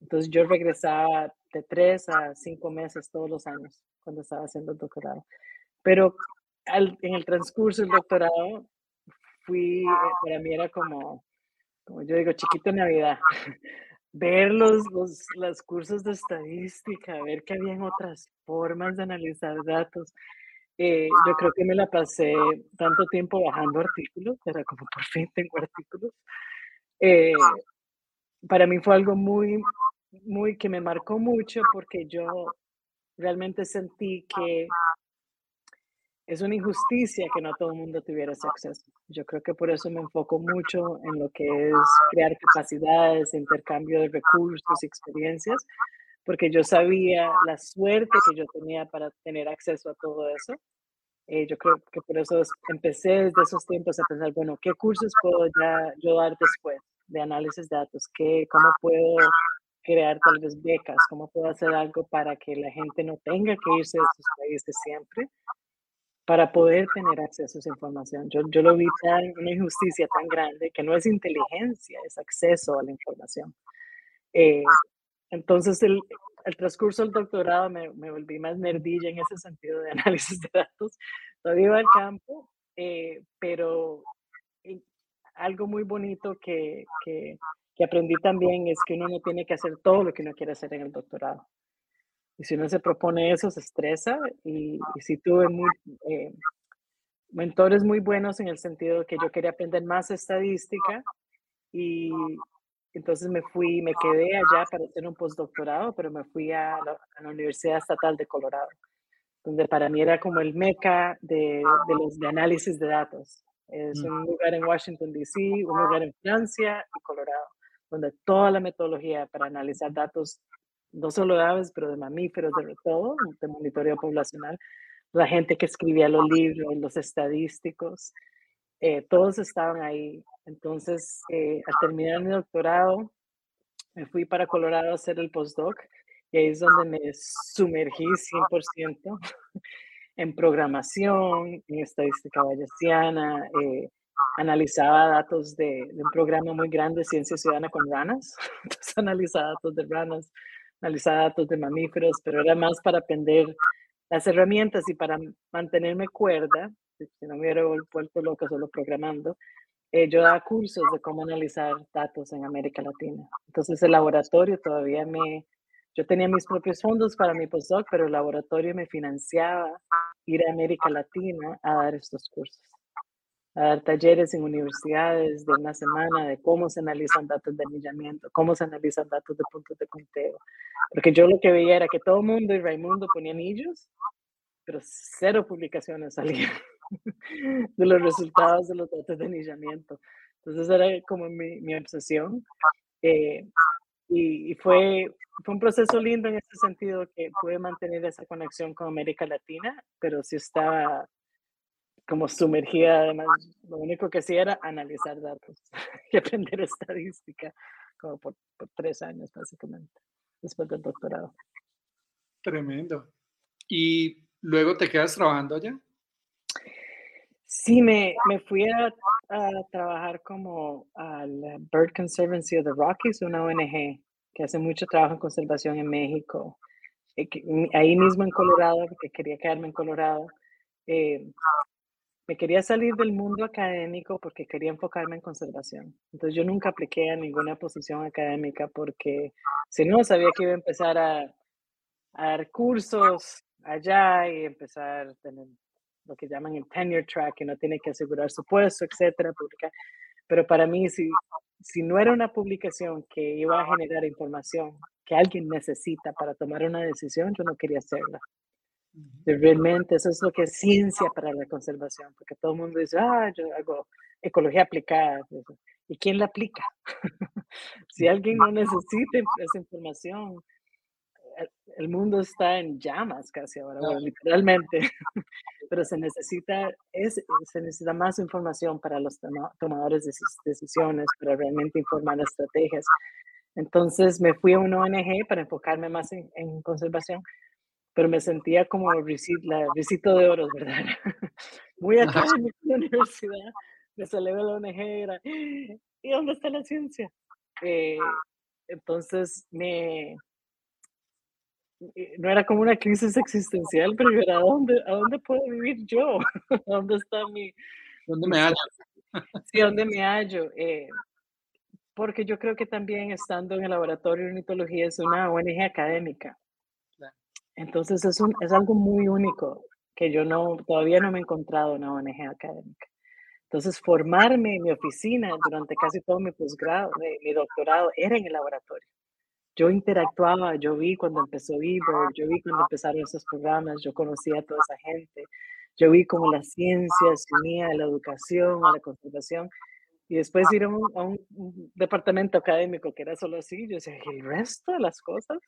Entonces, yo regresaba de tres a cinco meses todos los años cuando estaba haciendo el doctorado. Pero en el transcurso del doctorado, fui, eh, para mí era como, como yo digo, chiquito Navidad ver los, los, cursos de estadística, ver que habían otras formas de analizar datos. Eh, yo creo que me la pasé tanto tiempo bajando artículos, era como por fin tengo artículos. Eh, para mí fue algo muy, muy que me marcó mucho porque yo realmente sentí que es una injusticia que no todo el mundo tuviera ese acceso. Yo creo que por eso me enfoco mucho en lo que es crear capacidades, intercambio de recursos y experiencias, porque yo sabía la suerte que yo tenía para tener acceso a todo eso. Eh, yo creo que por eso empecé desde esos tiempos a pensar, bueno, ¿qué cursos puedo ya yo dar después de análisis de datos? ¿Qué, ¿Cómo puedo crear tal vez becas? ¿Cómo puedo hacer algo para que la gente no tenga que irse de sus países siempre? Para poder tener acceso a esa información. Yo, yo lo vi tan, una injusticia tan grande que no es inteligencia, es acceso a la información. Eh, entonces, el, el, transcurso del doctorado me, me, volví más nerdilla en ese sentido de análisis de datos. Todavía iba al campo, eh, pero algo muy bonito que, que, que aprendí también es que uno no tiene que hacer todo lo que uno quiere hacer en el doctorado. Y si uno se propone eso, se estresa. Y, y si tuve muy, eh, mentores muy buenos en el sentido de que yo quería aprender más estadística y entonces me fui, me quedé allá para hacer un postdoctorado, pero me fui a la, Universidad Estatal de Colorado, donde para mí era como el meca de, de los de análisis de datos. Es mm. un lugar en Washington, D.C., un lugar en Francia y Colorado, donde toda la metodología para analizar datos no solo de aves, pero de mamíferos, de todo, de monitoreo poblacional, la gente que escribía los libros, los estadísticos, eh, todos estaban ahí. Entonces, eh, al terminar mi doctorado, me fui para Colorado a hacer el postdoc y ahí es donde me sumergí 100% en programación, en estadística bayesiana, eh, analizaba datos de, de, un programa muy grande, Ciencia Ciudadana con ranas, entonces analizaba datos de ranas, analizar datos de mamíferos, pero era más para aprender las herramientas y para mantenerme cuerda, si no me hubiera vuelto loca solo programando, eh, yo daba cursos de cómo analizar datos en América Latina. Entonces el laboratorio todavía me, yo tenía mis propios fondos para mi postdoc, pero el laboratorio me financiaba ir a América Latina a dar estos cursos dar talleres en universidades de una semana de cómo se analizan datos de anillamiento, cómo se analizan datos de puntos de conteo. Porque yo lo que veía era que todo el mundo y Raimundo ponían anillos, pero cero publicaciones salían de los resultados de los datos de anillamiento. Entonces era como mi, mi obsesión. Eh, y, y fue, fue un proceso lindo en ese sentido que pude mantener esa conexión con América Latina, pero sí estaba como sumergida, además, lo único que hacía era analizar datos y aprender estadística, como por, por, tres años básicamente, después del doctorado. Tremendo. ¿Y luego te quedas trabajando allá? Sí, me, me fui a, a, trabajar como al Bird Conservancy of the Rockies, una ONG que hace mucho trabajo en conservación en México. Eh, ahí mismo en Colorado, porque quería quedarme en Colorado. Eh, me quería salir del mundo académico porque quería enfocarme en conservación. Entonces yo nunca apliqué a ninguna posición académica porque si no sabía que iba a empezar a, dar cursos allá y empezar a tener lo que llaman el tenure track, que no tiene que asegurar su puesto, etcétera. Pero para mí, si, si no era una publicación que iba a generar información que alguien necesita para tomar una decisión, yo no quería hacerla. Realmente eso es lo que es ciencia para la conservación, porque todo el mundo dice, ah, yo hago ecología aplicada. ¿Y quién la aplica? si alguien no necesita esa información, el mundo está en llamas casi ahora, literalmente, pero se necesita, es, se necesita más información para los tomadores de decisiones, para realmente informar estrategias. Entonces me fui a una ONG para enfocarme más en conservación pero me sentía como la visita de oro, ¿verdad? Muy académica en la universidad, me salí de la ONG, ¿y dónde está la ciencia? Eh, entonces, me, eh, no era como una crisis existencial, pero era, ¿a dónde, ¿a dónde puedo vivir yo? ¿Dónde está mi... ¿Dónde me hallo? Sí, ¿dónde me hallo? Eh, porque yo creo que también estando en el laboratorio de ornitología es una ONG académica. Entonces es, un, es algo muy único que yo no, todavía no me he encontrado en una ONG académica. Entonces formarme en mi oficina durante casi todo mi posgrado, mi, doctorado, era en el laboratorio. Yo interactuaba, yo vi cuando empezó eBird, yo vi cuando empezaron esos programas, yo conocía a toda esa gente, yo vi cómo la ciencia se unía a la educación, a la conservación, y después ir a un, a un departamento académico que era solo así, yo decía, ¿y el resto de las cosas?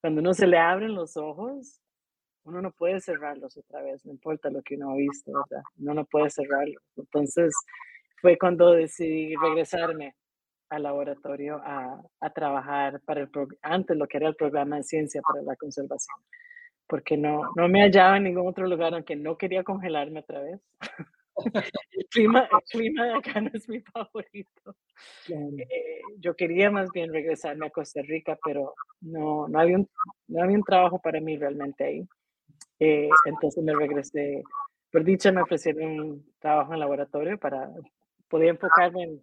Cuando uno se le abren los ojos, uno no puede cerrarlos otra vez, no importa lo que uno ha visto, ¿verdad? Uno no puede cerrarlos. Entonces, fue cuando decidí regresarme al laboratorio a, a trabajar para el antes lo que era el programa de ciencia para la conservación, porque no, no me hallaba en ningún otro lugar, aunque no quería congelarme otra vez. el, clima, el clima de acá no es mi favorito. Eh, yo quería más bien regresarme a Costa Rica, pero no, no, había, un, no había un trabajo para mí realmente ahí. Eh, entonces me regresé. Por dicha me ofrecieron un trabajo en laboratorio para poder enfocarme en,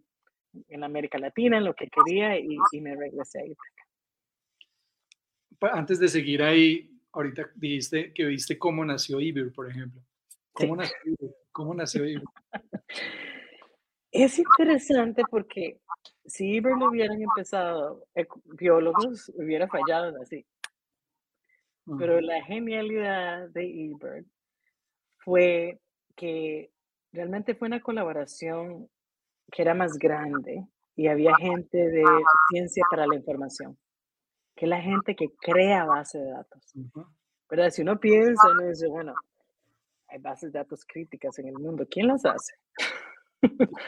en América Latina, en lo que quería y, y me regresé ahí. Antes de seguir ahí, ahorita dijiste que viste cómo nació Ibir, por ejemplo. ¿Cómo nació ¿Cómo nació Es interesante porque si Iber lo hubieran empezado, biólogos hubiera fallado así. Pero la genialidad de Iber fue que realmente fue una colaboración que era más grande y había gente de ciencia para la información, que la gente que crea base de datos. ¿Verdad? Si uno piensa, uno dice, bueno, hay bases de datos críticas en el mundo. ¿Quién las hace?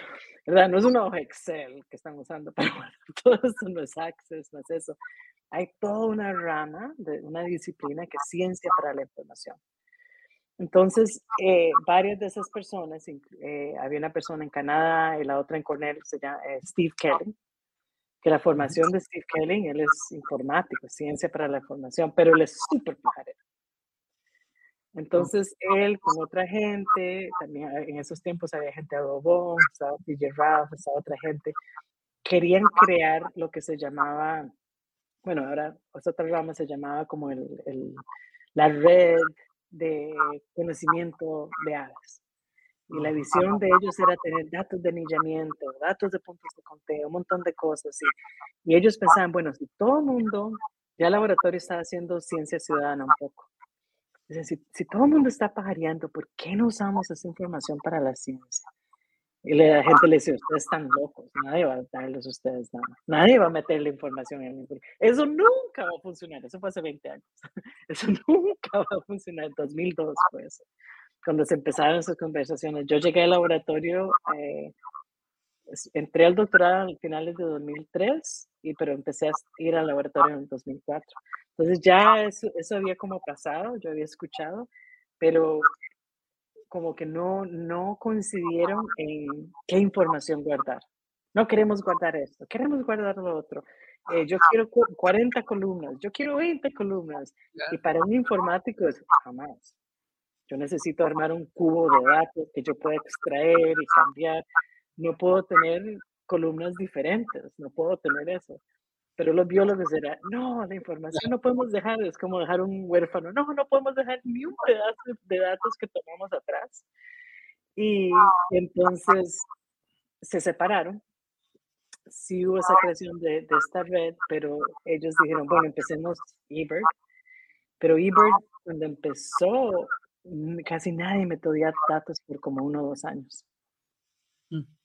¿Verdad? No es una hoja Excel que están usando para todo esto, no es Access, no es eso. Hay toda una rama de una disciplina que es ciencia para la información. Entonces, eh, varias de esas personas, eh, había una persona en Canadá y la otra en Cornell, se llama eh, Steve Kelly, que la formación de Steve Kelly, él es informático, ciencia para la información, pero él es súper pajarero. Entonces él con otra gente, también en esos tiempos había gente de Bobón, estaba Ralph, estaba otra gente, querían crear lo que se llamaba, bueno, ahora esa otra rama se llamaba como el, el, la red de conocimiento de aves. Y la visión de ellos era tener datos de anillamiento, datos de puntos de conteo, un montón de cosas. Y, y ellos pensaban, bueno, si todo el mundo, ya el laboratorio estaba haciendo ciencia ciudadana un poco, si, si todo el mundo está pajareando, ¿por qué no usamos esa información para la ciencia? Y la gente le dice, ustedes están locos, nadie va a darles a ustedes nada. Nadie va a meter la información en el Eso nunca va a funcionar, eso fue hace 20 años. Eso nunca va a funcionar, en 2002 pues, cuando se empezaron esas conversaciones. Yo llegué al laboratorio, eh, entré al doctorado a finales de 2003, y, pero empecé a ir al laboratorio en 2004. Entonces ya eso, eso había como pasado, yo había escuchado, pero como que no, no coincidieron en qué información guardar. No queremos guardar esto, queremos guardar lo otro. Eh, yo quiero 40 columnas, yo quiero 20 columnas. Y para un informático es jamás. Yo necesito armar un cubo de datos que yo pueda extraer y cambiar. No puedo tener columnas diferentes, no puedo tener eso. Pero los biólogos eran, no, la información no podemos dejar, es como dejar un huérfano, no, no podemos dejar ni un pedazo de datos que tomamos atrás. Y entonces se separaron. Sí hubo esa creación de, de esta red, pero ellos dijeron, bueno, empecemos eBird. Pero eBird, cuando empezó, casi nadie me metía datos por como uno o dos años. Mm.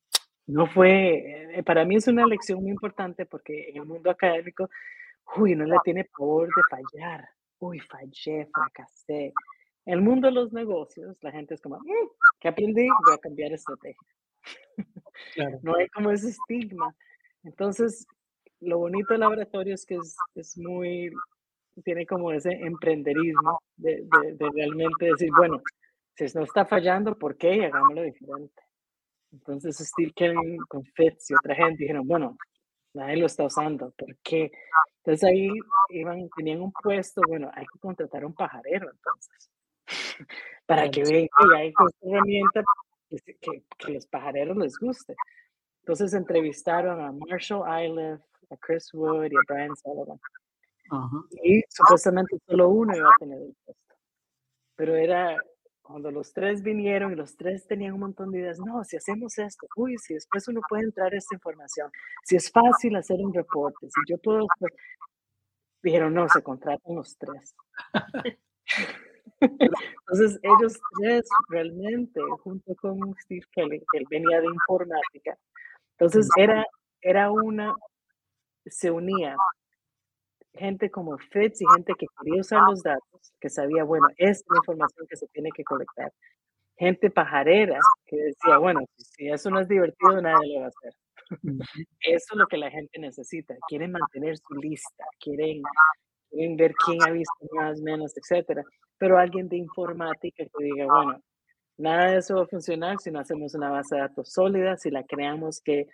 No fue, eh, para mí es una lección muy importante porque en el mundo académico, uy, no le tiene pavor de fallar. Uy, fallé, fracasé. En el mundo de los negocios, la gente es como, mm, ¿qué aprendí? Voy a cambiar estrategia. no hay como ese estigma. Entonces, lo bonito del laboratorio es que es, es muy, tiene como ese emprenderismo de, de, realmente decir, bueno, si no está fallando, ¿por qué? Hagámoslo diferente. Entonces Steve Kelly con Fitz y otra gente dijeron, bueno, nadie lo está usando, ¿por qué? Entonces ahí iban, tenían un puesto, bueno, hay que contratar un pajarero entonces, para que vean que hay herramienta que, que, los pajareros les guste. Entonces entrevistaron a Marshall Iliff, a Chris Wood y a Brian Sullivan. Y supuestamente solo uno iba a tener el puesto. Pero era cuando los tres vinieron y los tres tenían un montón de ideas, no, si hacemos esto, uy, si después uno puede entrar a esta información, si es fácil hacer un reporte, si yo puedo, dijeron, no, se contratan los tres. Entonces, ellos tres realmente, junto con Steve Kelly, que él venía de informática, entonces era, era una, se unía gente como Fitz y gente que quería usar los datos, que sabía, bueno, es la información que se tiene que colectar. Gente pajarera que decía, bueno, si eso no es divertido, nadie lo va a hacer. Eso es lo que la gente necesita. Quieren mantener su lista, quieren, quieren ver quién ha visto más, menos, etcétera. Pero alguien de informática que diga, bueno, nada de eso va a funcionar si no hacemos una base de datos sólida, si la creamos que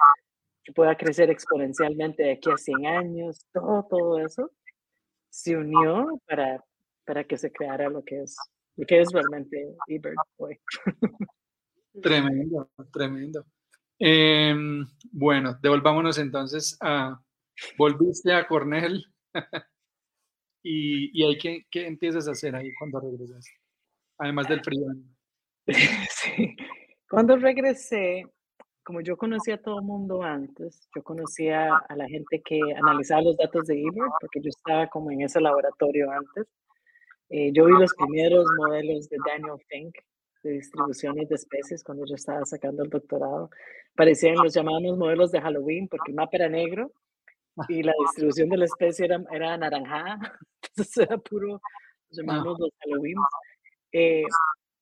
que pueda crecer exponencialmente de aquí a 100 años, todo, todo eso se unió para, para que se creara lo que es, lo que es realmente eBird hoy. Tremendo, tremendo. Em, bueno, devolvámonos entonces a, volviste a Cornell y, y ahí, ¿qué, ¿qué, empiezas a hacer ahí cuando regresas? Además del frío. Sí, cuando regresé, como yo conocía a todo el mundo antes, yo conocía a la gente que analizaba los datos de eBird, porque yo estaba como en ese laboratorio antes. Eh, yo vi los primeros modelos de Daniel Fink de distribuciones de especies cuando yo estaba sacando el doctorado. Parecían los llamados modelos de Halloween, porque el mapa era negro y la distribución de la especie era, era naranjada. Entonces era puro, los llamados los Halloween. Eh,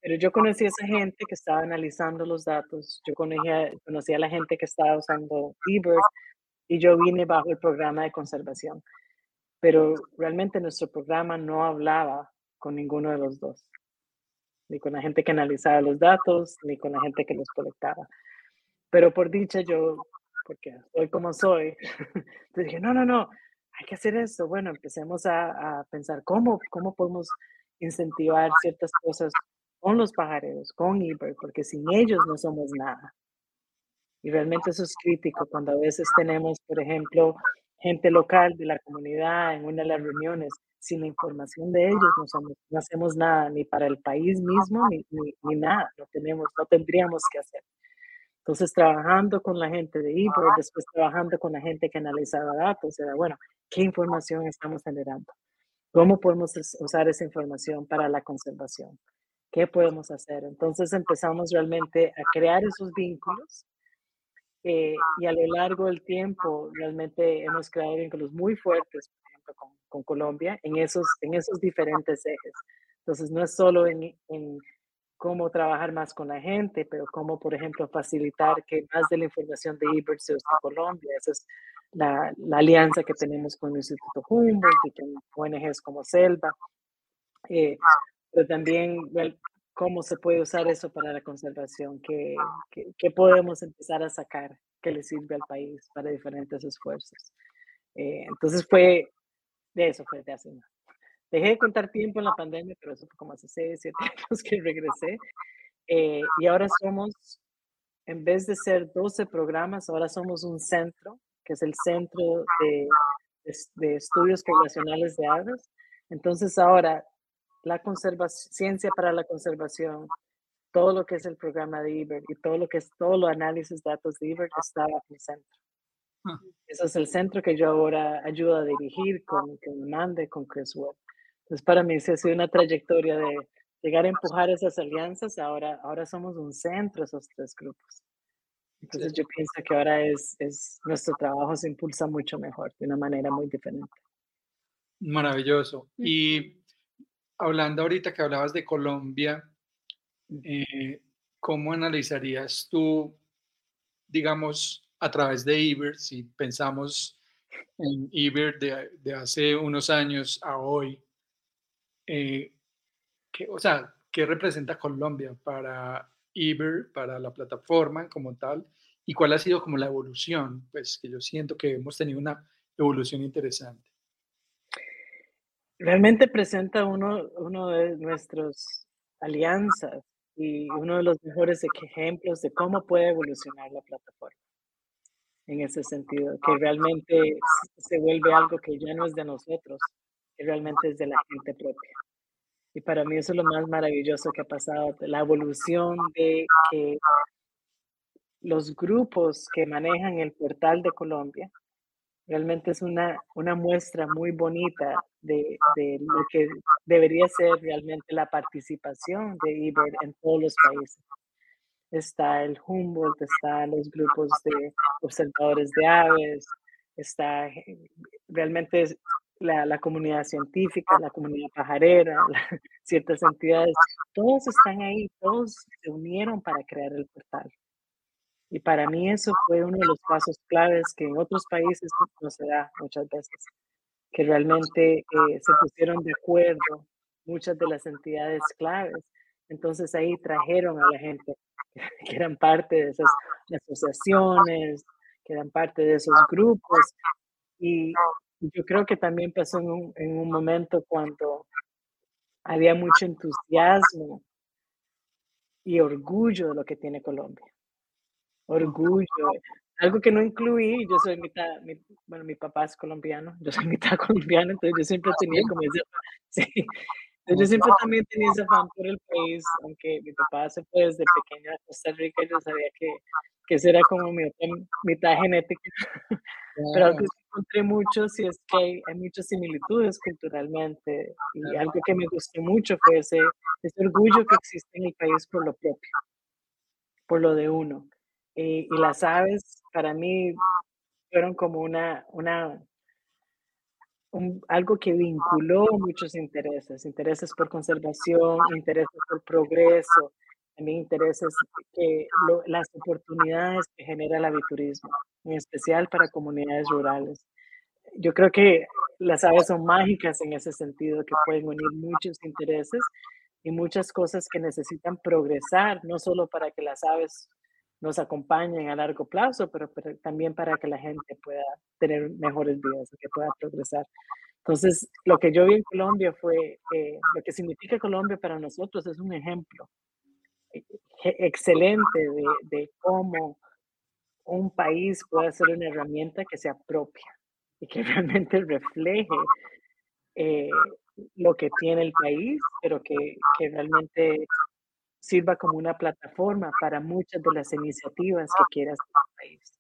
pero yo conocí a esa gente que estaba analizando los datos, yo conocía, conocía a la gente que estaba usando eBird y yo vine bajo el programa de conservación. Pero realmente nuestro programa no hablaba con ninguno de los dos, ni con la gente que analizaba los datos, ni con la gente que los colectaba. Pero por dicha yo, porque soy como soy, dije, no, no, no, hay que hacer esto. Bueno, empecemos a, a pensar cómo, cómo podemos incentivar ciertas cosas con los pajareros, con eBird, porque sin ellos no somos nada. Y realmente eso es crítico cuando a veces tenemos, por ejemplo, gente local de la comunidad en una de las reuniones. Sin la información de ellos no, somos, no hacemos nada, ni para el país mismo, ni, ni, nada. No, tenemos, no tendríamos que hacer. Entonces, trabajando con la gente de eBird, después trabajando con la gente que analizaba datos, era, bueno, ¿qué información estamos generando? ¿Cómo podemos usar esa información para la conservación? ¿Qué podemos hacer? Entonces empezamos realmente a crear esos vínculos eh, y a lo largo del tiempo realmente hemos creado vínculos muy fuertes, por ejemplo, con, con, Colombia en esos, en esos diferentes ejes. Entonces no es solo en, en cómo trabajar más con la gente, pero cómo, por ejemplo, facilitar que más de la información de eBird se use en Colombia. Esa es la, la, alianza que tenemos con el Instituto Humboldt y con ONGs como Selva. Eh, pero también cómo se puede usar eso para la conservación, qué, qué, podemos empezar a sacar que le sirve al país para diferentes esfuerzos. Eh, entonces fue, de eso fue de hace dejé de contar tiempo en la pandemia, pero eso fue como hace seis, siete años que regresé. Eh, y ahora somos, en vez de ser 12 programas, ahora somos un centro, que es el Centro de, de, Estudios Poblacionales de Aves. Entonces ahora la conservación, ciencia para la conservación, todo lo que es el programa de IBER y todo lo que es todo los análisis de datos de IBER está en el centro. Ah. Ese es el centro que yo ahora ayudo a dirigir con, con Amanda con Chris Webb. Entonces, para mí sí ha sido una trayectoria de llegar a empujar esas alianzas. Ahora, ahora somos un centro, esos tres grupos. Entonces, yo pienso que ahora es, es, nuestro trabajo se impulsa mucho mejor, de una manera muy diferente. Maravilloso. Y hablando ahorita que hablabas de Colombia, eh, ¿cómo analizarías tú, digamos, a través de Iber, si pensamos en Iber de, de hace unos años a hoy, eh, o sea, ¿qué representa Colombia para Iber, para la plataforma como tal? ¿Y cuál ha sido como la evolución? Pues que yo siento que hemos tenido una evolución interesante. Realmente presenta uno, de nuestras alianzas y uno de los mejores ejemplos de cómo puede evolucionar la plataforma en ese sentido, que realmente se vuelve algo que ya no es de nosotros, que realmente es de la gente propia. Y para mí eso es lo más maravilloso que ha pasado, la evolución de que los grupos que manejan el portal de Colombia, realmente es una, una muestra muy bonita de, de, lo que debería ser realmente la participación de IBER en todos los países está el Humboldt, está los grupos de observadores de aves, está realmente la, la comunidad científica, la comunidad pajarera, ciertas entidades, todos están ahí, todos se unieron para crear el portal. Y para mí eso fue uno de los pasos claves que en otros países no se da muchas veces, que realmente eh, se pusieron de acuerdo muchas de las entidades claves. Entonces ahí trajeron a la gente que eran parte de esas asociaciones, que eran parte de esos grupos. Y yo creo que también pasó en un, en un momento cuando había mucho entusiasmo y orgullo de lo que tiene Colombia. Orgullo. Algo que no incluí, yo soy mitad, mi, bueno, mi papá es colombiano, yo soy mitad colombiano, entonces yo siempre tenía como ese, sí, yo siempre también tenía ese afán por el país, aunque mi papá se fue desde pequeño a Costa Rica, yo sabía que, que era como mi mitad genética. Pero algo que encontré mucho sí es que hay, hay, muchas similitudes culturalmente y algo que me gustó mucho fue ese, ese orgullo que existe en el país por lo propio, por lo de uno. Y, las aves para mí fueron como una, una algo que vinculó muchos intereses, intereses por conservación, intereses por progreso, también intereses que las oportunidades que genera el aviturismo, en especial para comunidades rurales. Yo creo que las aves son mágicas en ese sentido, que pueden unir muchos intereses y muchas cosas que necesitan progresar, no solo para que las aves nos acompañen a largo plazo, pero, también para que la gente pueda tener mejores vidas, que pueda progresar. Entonces, lo que yo vi en Colombia fue, eh, lo que significa Colombia para nosotros es un ejemplo e, excelente de, de, cómo un país puede ser una herramienta que sea propia y que realmente refleje eh, lo que tiene el país, pero que, que realmente sirva como una plataforma para muchas de las iniciativas que quiera hacer el país,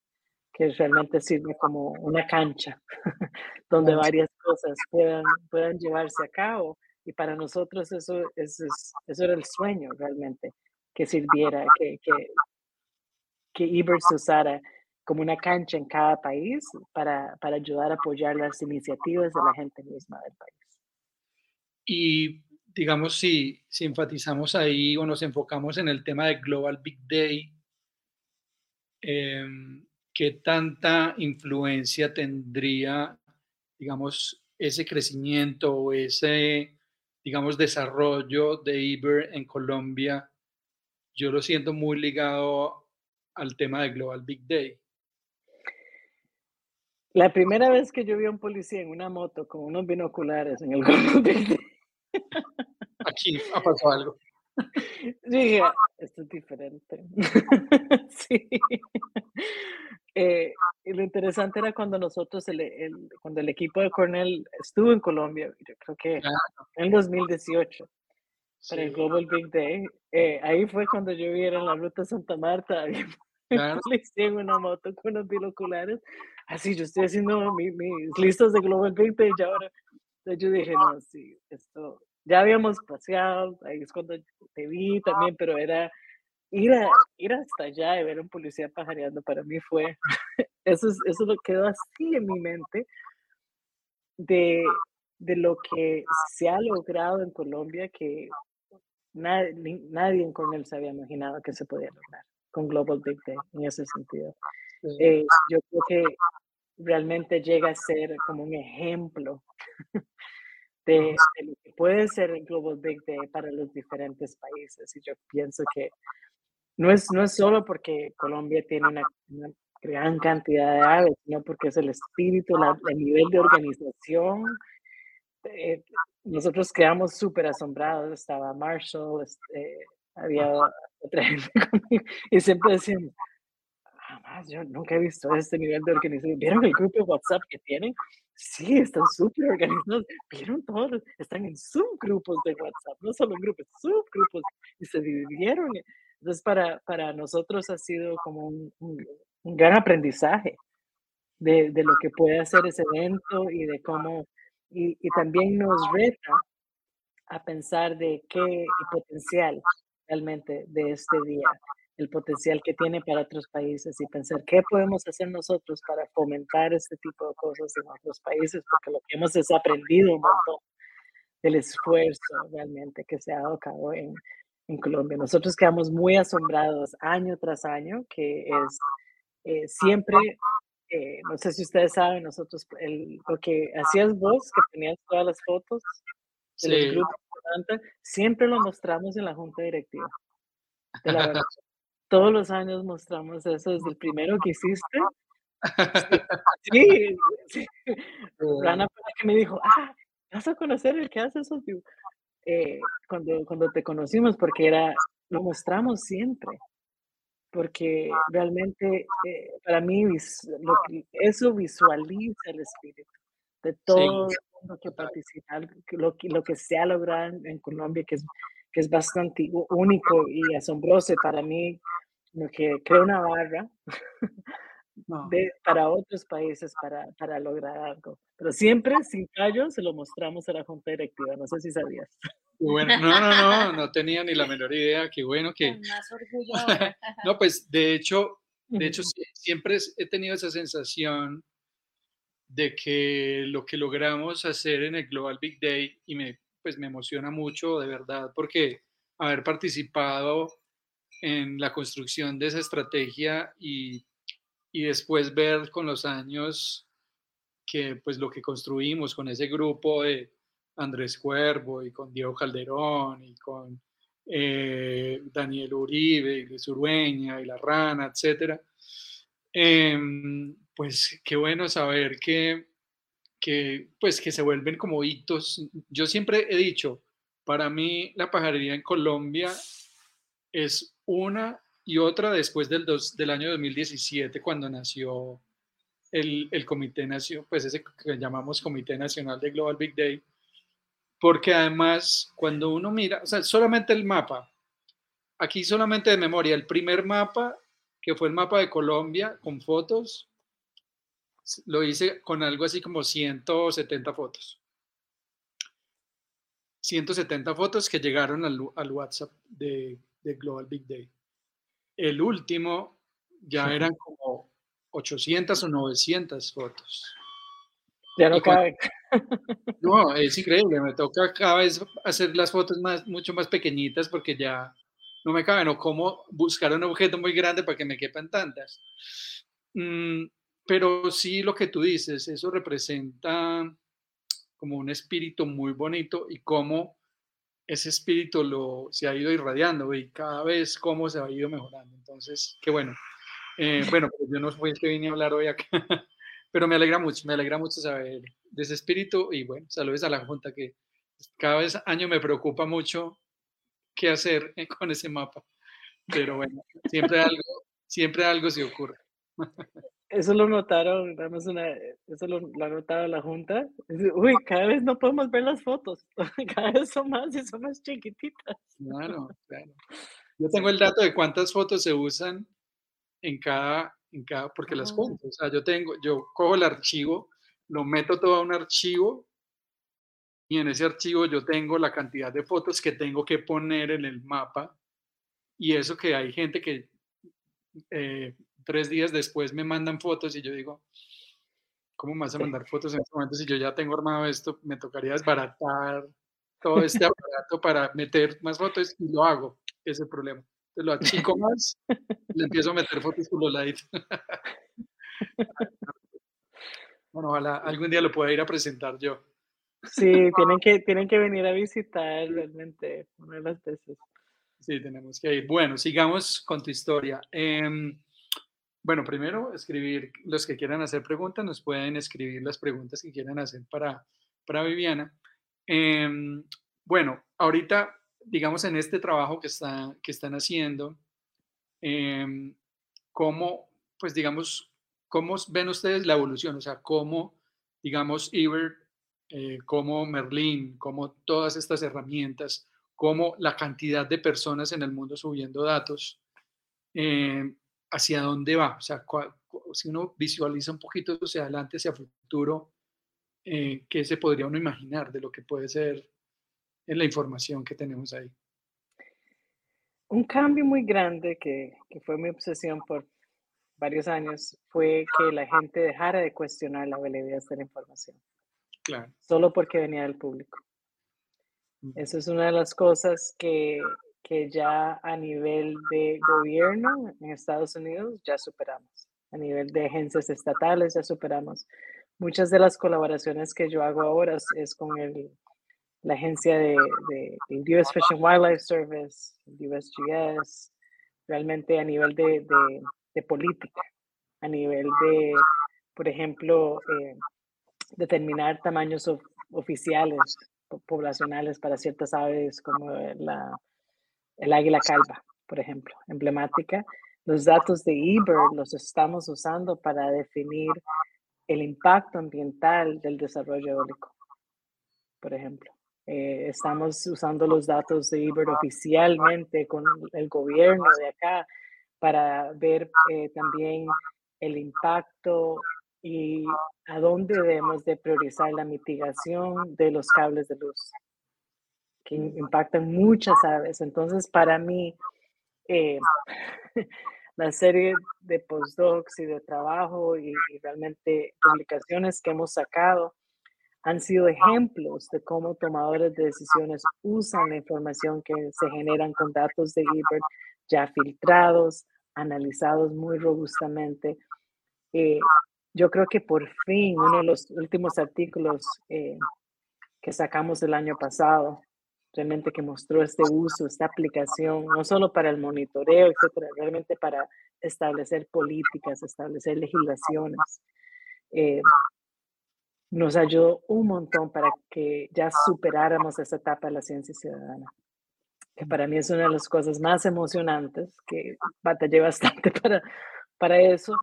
que realmente sirva como una cancha donde varias cosas puedan, puedan llevarse a cabo. Y para nosotros eso, eso, eso era el sueño realmente, que sirviera, que, que, que Iber se usara como una cancha en cada país para, para ayudar a apoyar las iniciativas de la gente misma del país. Y digamos, si, si enfatizamos ahí o nos enfocamos en el tema de Global Big Day, em, ¿qué tanta influencia tendría, digamos, ese crecimiento o ese, digamos, desarrollo de Iber en Colombia? Yo lo siento muy ligado al tema de Global Big Day. La primera vez que yo vi a un policía en una moto con unos binoculares en el Aquí ha pasado algo. Dije, esto es diferente. sí. Eh, y lo interesante era cuando nosotros, el, cuando el equipo de Cornell estuvo en Colombia, yo creo que en 2018, para el Global Big Day, eh, ahí fue cuando yo vi en la ruta Santa Marta, claro. en una moto con unos binoculares, así yo estoy haciendo mis, listas de Global Big Day y ahora, yo dije, no, sí, esto, ya habíamos paseado, ahí es cuando te vi también, pero era ir, a, ir hasta allá y ver a un policía pajareando para mí fue, eso, es, eso lo quedó así en mi mente de, de lo que se ha logrado en Colombia que nadie, nadie en Cornell se había imaginado que se podía lograr con Global Big Day en ese sentido. Eh, yo creo que realmente llega a ser como un ejemplo de, lo que puede ser el Global Big Day para los diferentes países. Y yo pienso que no es, no es solo porque Colombia tiene una, gran cantidad de aves, sino porque es el espíritu, el nivel de organización. Eh, nosotros quedamos súper asombrados. Estaba Marshall, este, había otra gente conmigo, y siempre decíamos, jamás, yo nunca he visto este nivel de organización. ¿Vieron el grupo de WhatsApp que tienen? Sí, están súper organizados. ¿Vieron todos? Están en subgrupos de WhatsApp, no solo en grupos, subgrupos, y se dividieron. Entonces, para, para nosotros ha sido como un, gran aprendizaje de, de, lo que puede hacer ese evento y de cómo, y, y también nos reta a pensar de qué potencial realmente de este día el potencial que tiene para otros países y pensar qué podemos hacer nosotros para fomentar este tipo de cosas en otros países, porque lo que hemos es aprendido un montón del esfuerzo realmente que se ha dado a cabo en, en Colombia. Nosotros quedamos muy asombrados año tras año, que es eh, siempre, eh, no sé si ustedes saben, nosotros, el, lo que hacías vos, que tenías todas las fotos de los grupos, siempre lo mostramos en la junta directiva. De la todos los años mostramos eso desde el primero que hiciste. Sí, sí. Rana fue la que me dijo, ah, vas a conocer el que hace eso. Eh, cuando, cuando te conocimos, porque era, lo mostramos siempre, porque realmente eh, para mí lo eso visualiza el espíritu de todo el mundo que participa, lo, lo que se ha logrado en Colombia, que es que es bastante único y asombroso para mí, que crea una barra para otros países para, para, lograr algo. Pero siempre sin callo se lo mostramos a la Junta Directiva, no sé si sabías. Bueno, no, no, no, no tenía ni la menor idea, qué bueno que... no, pues de hecho, de hecho siempre he tenido esa sensación de que lo que logramos hacer en el Global Big Day y me pues me emociona mucho, de verdad, porque haber participado en la construcción de esa estrategia y, y después ver con los años que pues lo que construimos con ese grupo de Andrés Cuervo y con Diego Calderón y con eh, Daniel Uribe y Luis Urueña y La Rana, etcétera, em, pues qué bueno saber que, que, pues, que se vuelven como hitos. Yo siempre he dicho, para mí la pajarería en Colombia es una y otra después del, dos, del año 2017, cuando nació el, el Comité Nacional, pues ese que llamamos Comité Nacional de Global Big Day, porque además cuando uno mira, o sea, solamente el mapa, aquí solamente de memoria, el primer mapa, que fue el mapa de Colombia con fotos, lo hice con algo así como 170 fotos. 170 fotos que llegaron al, al WhatsApp de, de, Global Big Day. El último ya eran como 800 o 900 fotos. Ya no cabe. No, es increíble. Me toca cada vez hacer las fotos más, mucho más pequeñitas porque ya no me caben. O cómo buscar un objeto muy grande para que me quepan tantas. Mm, pero sí lo que tú dices, eso representa como un espíritu muy bonito y cómo ese espíritu lo, se ha ido irradiando y cada vez cómo se ha ido mejorando. Entonces, qué bueno. Eh, bueno, pues yo no fui que vine a hablar hoy acá, pero me alegra mucho, me alegra mucho saber de ese espíritu y bueno, saludos a la Junta que cada vez año me preocupa mucho qué hacer con ese mapa, pero bueno, siempre algo, siempre algo se ocurre. Eso lo notaron, una, eso lo, lo ha notado la Junta. Uy, cada vez no podemos ver las fotos, cada vez son más y son más chiquititas. Claro, claro. Yo tengo el dato de cuántas fotos se usan en cada, en cada porque las cuento. O sea, yo tengo, yo cojo el archivo, lo meto todo a un archivo y en ese archivo yo tengo la cantidad de fotos que tengo que poner en el mapa y eso que hay gente que eh, tres días después me mandan fotos y yo digo, ¿cómo me vas a mandar fotos en este momento si yo ya tengo armado esto? Me tocaría desbaratar todo este aparato para meter más fotos y lo hago, ese es el problema. Entonces lo achico más le empiezo a meter fotos por los lados. bueno, ojalá algún día lo pueda ir a presentar yo. Sí, tienen que, tienen que venir a visitar realmente una de las veces. Sí, tenemos que ir. Bueno, sigamos con tu historia. Eh, bueno, primero, escribir, los que quieran hacer preguntas, nos pueden escribir las preguntas que quieran hacer para, para Viviana. Em, bueno, ahorita, digamos, en este trabajo que, está, que están haciendo, eh, ¿cómo, pues digamos, cómo ven ustedes la evolución? O sea, cómo, digamos, Iber, eh, cómo Merlin, cómo todas estas herramientas, cómo la cantidad de personas en el mundo subiendo datos, eh, hacia dónde va, o sea, si uno visualiza un poquito hacia adelante, hacia futuro, eh, ¿qué se podría uno imaginar de lo que puede ser en la información que tenemos ahí? Un cambio muy grande que, que fue mi obsesión por varios años fue que la gente dejara de cuestionar la validez de la información. Claro. Solo porque venía del público. Eso es una de las cosas que que ya a nivel de gobierno en Estados Unidos ya superamos. A nivel de agencias estatales ya superamos. Muchas de las colaboraciones que yo hago ahora es con el, la agencia de, de, US Fish and Wildlife Service, USGS, realmente a nivel de, de política, a nivel de, por ejemplo, eh, determinar tamaños oficiales poblacionales para ciertas aves como la el águila calva, por ejemplo, emblemática. Los datos de eBird los estamos usando para definir el impacto ambiental del desarrollo eólico, por ejemplo. Eh, estamos usando los datos de eBird oficialmente con el gobierno de acá para ver eh, también el impacto y a dónde debemos de priorizar la mitigación de los cables de luz que impactan muchas aves. Entonces, para mí, eh, la serie de postdocs y de trabajo y, realmente publicaciones que hemos sacado han sido ejemplos de cómo tomadores de decisiones usan la información que se generan con datos de eBird ya filtrados, analizados muy robustamente. Eh, yo creo que por fin uno de los últimos artículos eh, que sacamos el año pasado realmente que mostró este uso, esta aplicación, no solo para el monitoreo, etcétera, realmente para establecer políticas, establecer legislaciones. Eh, nos ayudó un montón para que ya superáramos esa etapa de la ciencia ciudadana, que para mí es una de las cosas más emocionantes, que batallé bastante para, para eso.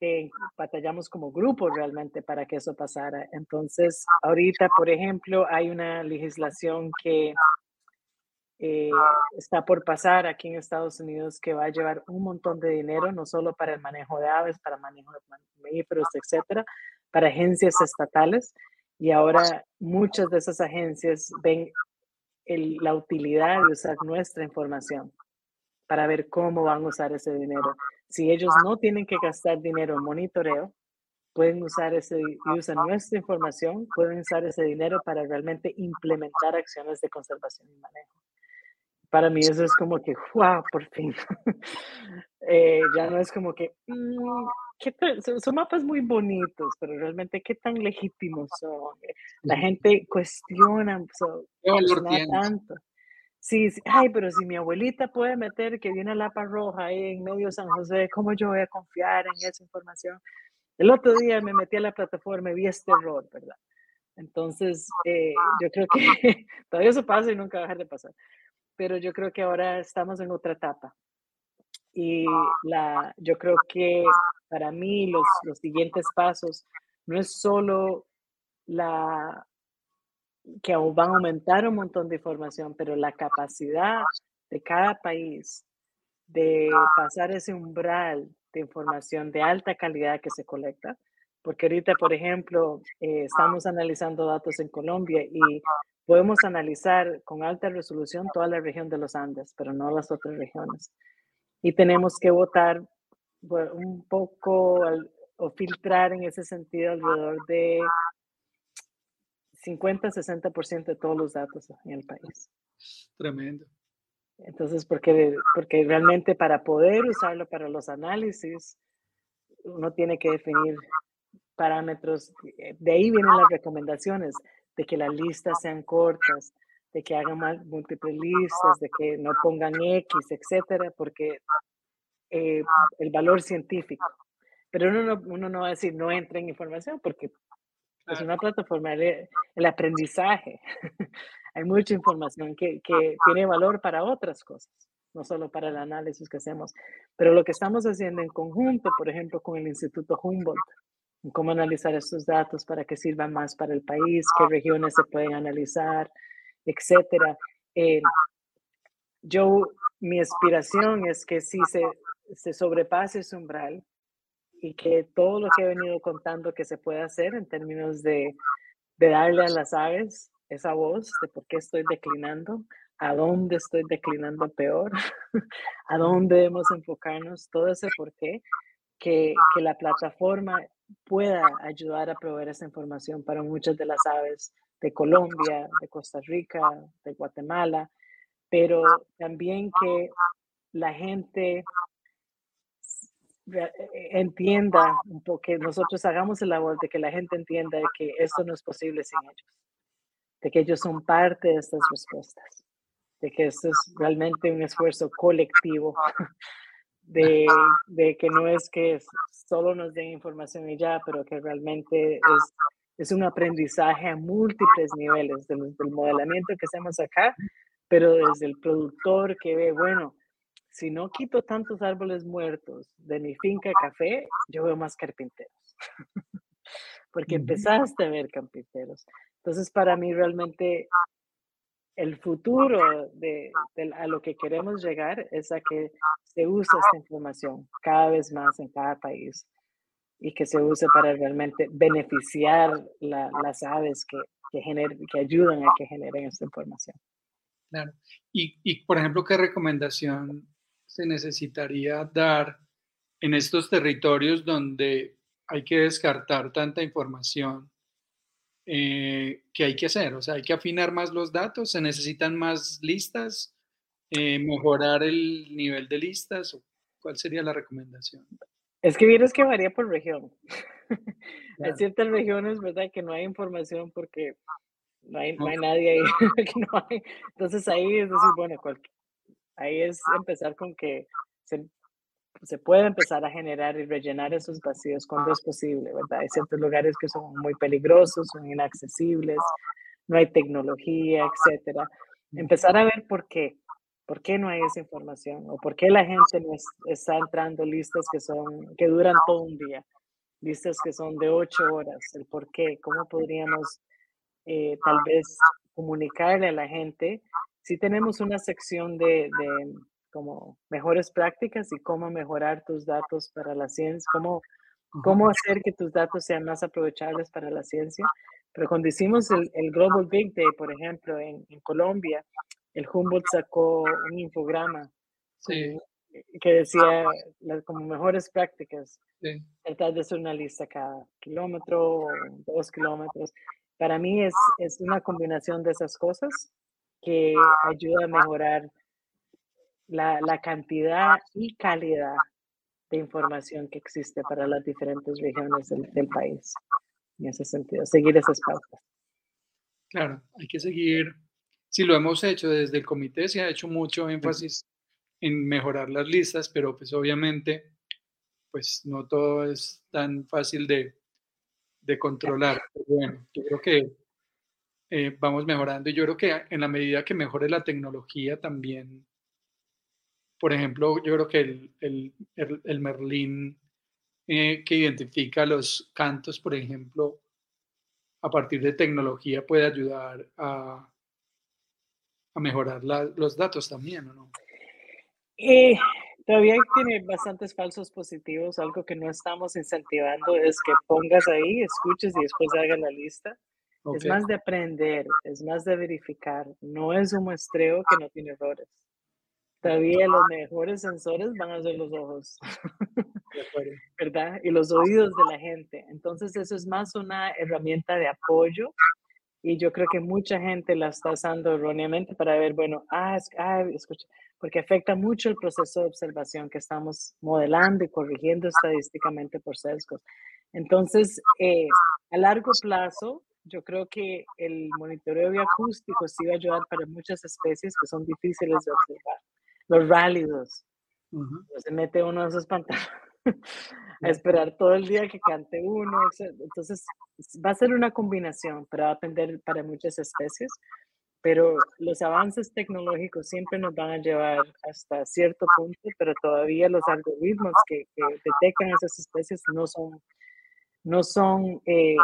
Eh, batallamos como grupo realmente para que eso pasara. Entonces, ahorita, por ejemplo, hay una legislación que eh, está por pasar aquí en Estados Unidos que va a llevar un montón de dinero, no solo para el manejo de aves, para el manejo de mamíferos, etcétera, para agencias estatales. Y ahora muchas de esas agencias ven la utilidad de usar nuestra información para ver cómo van a usar ese dinero. Si ellos no tienen que gastar dinero en monitoreo, pueden usar ese y usan nuestra información, pueden usar ese dinero para realmente implementar acciones de conservación y manejo. Para mí eso es como que, wow, por fin. Eh, ya no es como que, mm, son, mapas muy bonitos, pero realmente qué tan legítimos son. La gente cuestiona, so, tanto. Sí, sí, ay, pero si mi abuelita puede meter que viene lapa roja ahí en medio de San José, ¿cómo yo voy a confiar en esa información? el otro día me metí a la plataforma y vi este error, ¿verdad? Entonces, eh, yo creo que todavía eso pasa y nunca va a dejar de pasar. Pero yo creo que ahora estamos en otra etapa. Y la, yo creo que para mí los, los siguientes pasos no es solo la que van a aumentar un montón de información, pero la capacidad de cada país de pasar ese umbral de información de alta calidad que se colecta, porque ahorita, por ejemplo, eh, estamos analizando datos en Colombia y podemos analizar con alta resolución toda la región de los Andes, pero no las otras regiones. Y tenemos que votar un poco o filtrar en ese sentido alrededor de 50-60% de todos los datos en el país. Tremendo. Entonces, porque, porque realmente para poder usarlo para los análisis, uno tiene que definir parámetros. De ahí vienen las recomendaciones, de que las listas sean cortas, de que hagan múltiples listas, de que no pongan X, etcétera, porque eh, el valor científico. Pero uno no, uno no va a decir no entre en información porque es una plataforma, el, el aprendizaje. Hay mucha información que, que, tiene valor para otras cosas, no solo para el análisis que hacemos. Pero lo que estamos haciendo en conjunto, por ejemplo, con el Instituto Humboldt, cómo analizar estos datos para que sirvan más para el país, qué regiones se pueden analizar, etcétera. Eh, yo, mi aspiración es que si se, se sobrepase ese umbral y que todo lo que he venido contando que se puede hacer en términos de, de darle a las aves esa voz de por qué estoy declinando, a dónde estoy declinando peor, a dónde debemos enfocarnos, todo ese por qué, que, que la plataforma pueda ayudar a proveer esa información para muchas de las aves de Colombia, de Costa Rica, de Guatemala, pero también que la gente entienda un poco, que nosotros hagamos el labor de que la gente entienda que esto no es posible sin ellos, de que ellos son parte de estas respuestas, de que esto es realmente un esfuerzo colectivo, de, de que no es que solo nos den información y ya, pero que realmente es, es un aprendizaje a múltiples niveles, del, del modelamiento que hacemos acá, pero desde el productor que ve, bueno, si no quito tantos árboles muertos de mi finca de café, yo veo más carpinteros. Porque empezaste a ver carpinteros. Entonces, para mí realmente el futuro de, a lo que queremos llegar es a que se use esta información cada vez más en cada país y que se use para realmente beneficiar las aves que, que, que ayudan a que generen esta información. Claro. Y, y, por ejemplo, ¿qué recomendación se necesitaría dar en estos territorios donde hay que descartar tanta información eh, que hay que hacer? O sea, hay que afinar más los datos, se necesitan más listas, eh, mejorar el nivel de listas. ¿Cuál sería la recomendación? Es que vienes que varía por región. Hay ciertas regiones, ¿verdad?, que no hay información porque no hay, no hay nadie ahí. Entonces ahí es decir, bueno, cualquier, Ahí es empezar con que se, se puede empezar a generar y rellenar esos vacíos cuando es posible, ¿verdad? Hay ciertos lugares que son muy peligrosos, son inaccesibles, no hay tecnología, etcétera. Empezar a ver por qué, por qué no hay esa información o por qué la gente no está entrando listas que son que duran todo un día, listas que son de ocho horas, el por qué, cómo podríamos eh, tal vez comunicarle a la gente sí tenemos una sección de, como mejores prácticas y cómo mejorar tus datos para la ciencia, cómo, cómo hacer que tus datos sean más aprovechables para la ciencia. Pero cuando hicimos el, Global Big Day, por ejemplo, en, Colombia, el Humboldt sacó un infograma que decía las, como mejores prácticas. Sí. Tratar de hacer una lista cada kilómetro dos kilómetros. Para mí es, es una combinación de esas cosas que ayuda a mejorar la, la, cantidad y calidad de información que existe para las diferentes regiones del, del, país. En ese sentido, seguir esas pautas. Claro, hay que seguir. Si lo hemos hecho desde el comité, se ha hecho mucho énfasis en mejorar las listas, pero pues obviamente pues no todo es tan fácil de, de controlar. bueno, yo creo que eh, vamos mejorando y yo creo que en la medida que mejore la tecnología también, por ejemplo, yo creo que el, el, el, Merlín eh, que identifica los cantos, por ejemplo, a partir de tecnología puede ayudar a, a mejorar los datos también, ¿o no? Eh, todavía tiene bastantes falsos positivos. Algo que no estamos incentivando es que pongas ahí, escuches y después hagas la lista. Es más de aprender, es más de verificar. No es un muestreo que no tiene errores. Todavía los mejores sensores van a ser los ojos, ¿verdad? Y los oídos de la gente. Entonces eso es más una herramienta de apoyo y yo creo que mucha gente la está usando erróneamente para ver, bueno, ah, ah, escucha, porque afecta mucho el proceso de observación que estamos modelando y corrigiendo estadísticamente por sesgos. Entonces, eh, a largo plazo, yo creo que el monitoreo bioacústico sí va a ayudar para muchas especies que son difíciles de observar. Los rálidos. Se mete uno de esos pantalones a esperar todo el día que cante uno. Entonces, va a ser una combinación, pero va a depender para muchas especies. Pero los avances tecnológicos siempre nos van a llevar hasta cierto punto, pero todavía los algoritmos que, detectan esas especies no son, no son eh,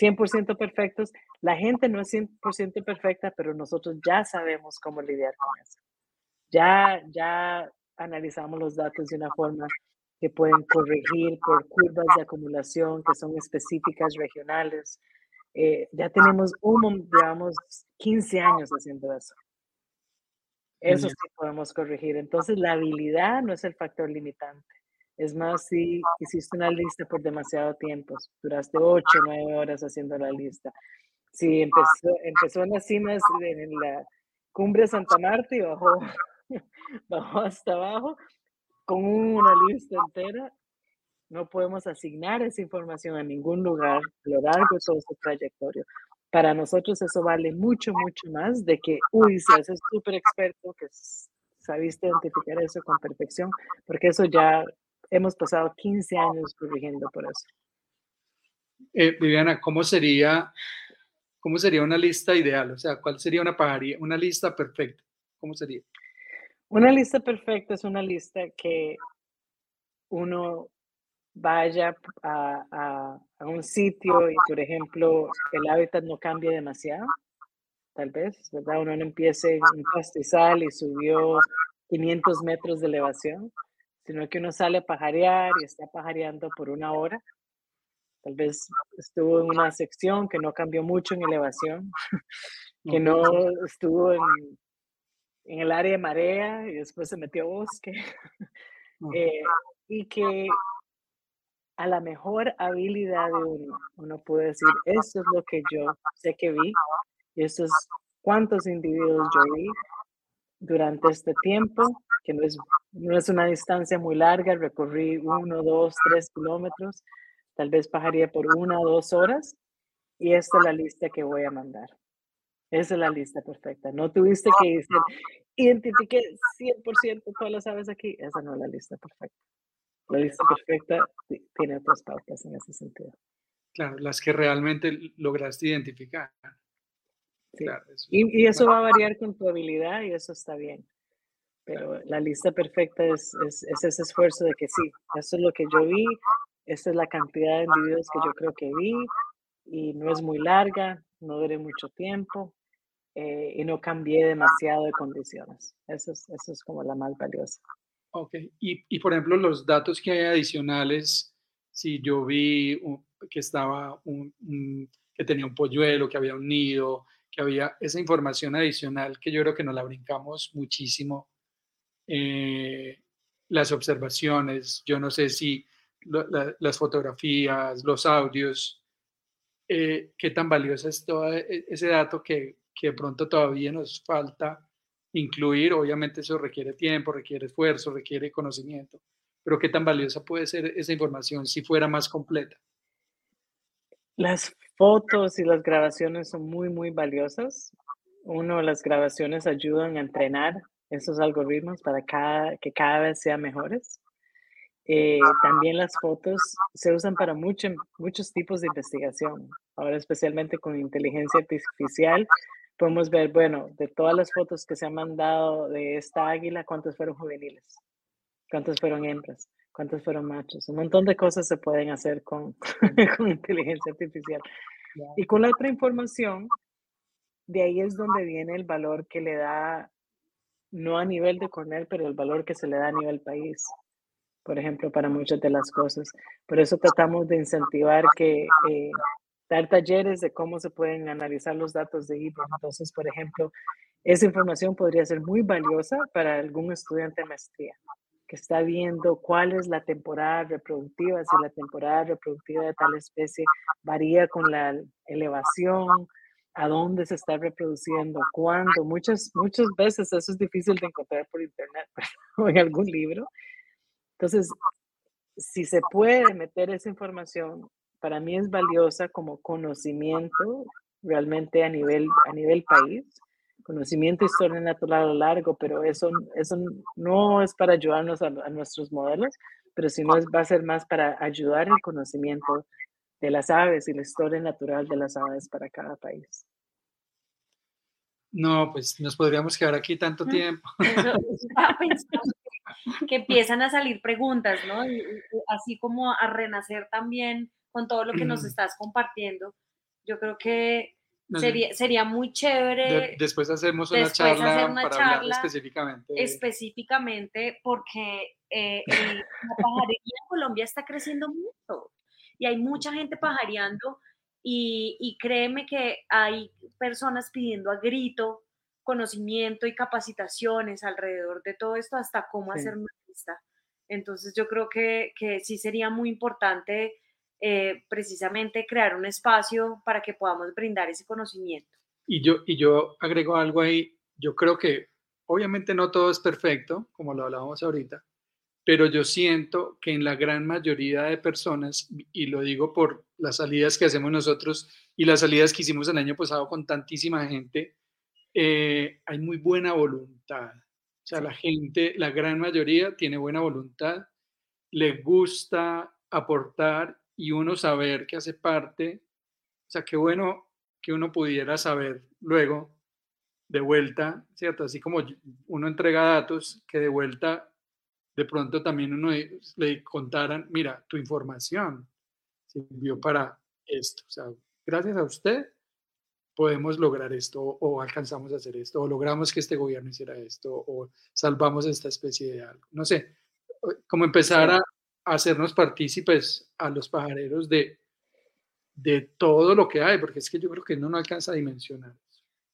100% perfectos. La gente no es 100% perfecta, pero nosotros ya sabemos cómo lidiar con eso. Ya, ya analizamos los datos de una forma que pueden corregir por curvas de acumulación que son específicas regionales. Eh, ya tenemos, un, digamos, 15 años haciendo eso. Eso sí podemos corregir. Entonces, la habilidad no es el factor limitante. Es más, si hiciste una lista por demasiado tiempo, duraste ocho, nueve horas haciendo la lista. Si empezó, empezó en las cimas, en la cumbre de Santa Marta y bajó, bajó hasta abajo con una lista entera, no podemos asignar esa información a ningún lugar a lo largo de todo su trayectoria. Para nosotros eso vale mucho, mucho más de que, uy, si haces súper experto, que sabiste identificar eso con perfección, porque eso ya hemos pasado 15 años corrigiendo por eso. Eh, Viviana, ¿cómo sería, ¿cómo sería una lista ideal? O sea, ¿cuál sería una pajaría, una lista perfecta? ¿Cómo sería? Una lista perfecta es una lista que uno vaya a, a, un sitio y, por ejemplo, el hábitat no cambie demasiado, tal vez, ¿verdad? Uno no empiece en un pastizal y subió 500 metros de elevación sino que uno sale a pajarear y está pajareando por una hora. Tal vez estuvo en una sección que no cambió mucho en elevación, que no estuvo en, en el área de marea y después se metió a bosque. Eh, y que a la mejor habilidad de uno, uno puede decir, esto es lo que yo sé que vi, y esto es cuántos individuos yo vi durante este tiempo, que no es no es una distancia muy larga, recorrí uno, dos, tres kilómetros, tal vez bajaría por una o dos horas y esta es la lista que voy a mandar. Esa es la lista perfecta. No tuviste que decir, identifique 100% todas las aves aquí. Esa no es la lista perfecta. La lista perfecta tiene otras pautas en ese sentido. Claro, las que realmente lograste identificar. Y, y, eso va a variar con tu habilidad y eso está bien. Pero la lista perfecta es, es, ese esfuerzo de que sí, eso es lo que yo vi, esta es la cantidad de individuos que yo creo que vi y no es muy larga, no duré mucho tiempo eh, y no cambié demasiado de condiciones. Eso es, eso es como la más valiosa. Ok, y, y, por ejemplo los datos que hay adicionales, si yo vi que estaba un, que tenía un polluelo, que había un nido, que había esa información adicional que yo creo que nos la brincamos muchísimo eh, las observaciones, yo no sé si las fotografías, los audios, eh, qué tan valioso es todo e, ese dato que, que, de pronto todavía nos falta incluir. Obviamente eso requiere tiempo, requiere esfuerzo, requiere conocimiento, pero qué tan valiosa puede ser esa información si fuera más completa. Las fotos y las grabaciones son muy, muy valiosas. Uno, las grabaciones ayudan a entrenar esos algoritmos para cada, que cada vez sean mejores. Eh, también las fotos se usan para mucho, muchos tipos de investigación. Ahora especialmente con inteligencia artificial podemos ver, bueno, de todas las fotos que se han mandado de esta águila, cuántos fueron juveniles, cuántos fueron hembras, cuántos fueron machos. Un montón de cosas se pueden hacer con, con inteligencia artificial. Y con la otra información, de ahí es donde viene el valor que le da, no a nivel de Cornell, pero el valor que se le da a nivel país, por ejemplo, para muchas de las cosas. Por eso tratamos de incentivar que eh, dar talleres de cómo se pueden analizar los datos de IBRO. Entonces, por ejemplo, esa información podría ser muy valiosa para algún estudiante de maestría está viendo cuál es la temporada reproductiva, si la temporada reproductiva de tal especie varía con la elevación, a dónde se está reproduciendo, cuándo. Muchas, muchas veces eso es difícil de encontrar por internet o en algún libro. Entonces, si se puede meter esa información, para mí es valiosa como conocimiento realmente a nivel, a nivel país, conocimiento historia natural a lo largo, pero eso, eso no es para ayudarnos a, a nuestros modelos, pero sino es, va a ser más para ayudar el conocimiento de las aves y la historia natural de las aves para cada país. No, pues nos podríamos quedar aquí tanto tiempo. que empiezan a salir preguntas, ¿no? así como a renacer también con todo lo que nos estás compartiendo. Yo creo que sería, sería muy chévere. después hacemos una charla para hablar específicamente. Específicamente porque eh, la pajarería en Colombia está creciendo mucho y hay mucha gente pajareando y, créeme que hay personas pidiendo a grito conocimiento y capacitaciones alrededor de todo esto, hasta cómo hacer una lista. Entonces yo creo que, que sí sería muy importante eh, precisamente crear un espacio para que podamos brindar ese conocimiento. Y yo, y yo agrego algo ahí, yo creo que obviamente no todo es perfecto, como lo hablábamos ahorita, pero yo siento que en la gran mayoría de personas, y lo digo por las salidas que hacemos nosotros y las salidas que hicimos el año pasado con tantísima gente, eh, hay muy buena voluntad. O sea, la gente, la gran mayoría tiene buena voluntad, le gusta aportar y uno saber que hace parte. O sea, qué bueno que uno pudiera saber luego de vuelta, ¿cierto? Así como uno entrega datos, que de vuelta de pronto también uno le contaran, mira, tu información sirvió para esto. O sea, gracias a usted podemos lograr esto o alcanzamos a hacer esto o logramos que este gobierno hiciera esto o salvamos esta especie de algo. No sé, como empezar a hacernos partícipes a los pajareros de, de todo lo que hay, porque es que yo creo que no, no alcanza a dimensionar.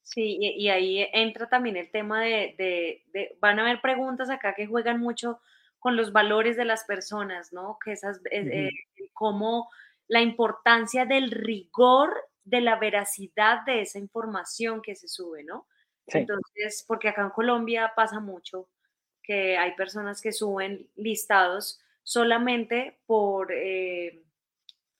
Sí, y, ahí entra también el tema de, de, van a haber preguntas acá que juegan mucho con los valores de las personas, ¿no? Que esas, eh, eh, como la importancia del rigor de la veracidad de esa información que se sube, ¿no? Entonces, porque acá en Colombia pasa mucho que hay personas que suben listados solamente por eh,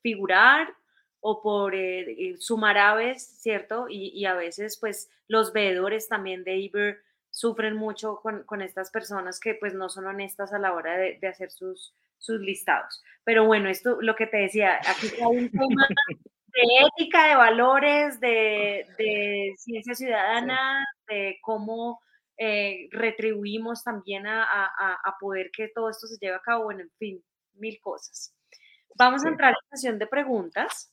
figurar o por eh, sumar aves, ¿cierto? Y, a veces pues los veedores también de Iber sufren mucho con, estas personas que pues no son honestas a la hora de, hacer sus, sus listados. Pero bueno, esto lo que te decía, aquí hay un tema de ética, de valores, de, ciencia ciudadana, de cómo eh, retribuimos también a, poder que todo esto se lleve a cabo, bueno, en fin, mil cosas. Vamos a entrar en la sesión de preguntas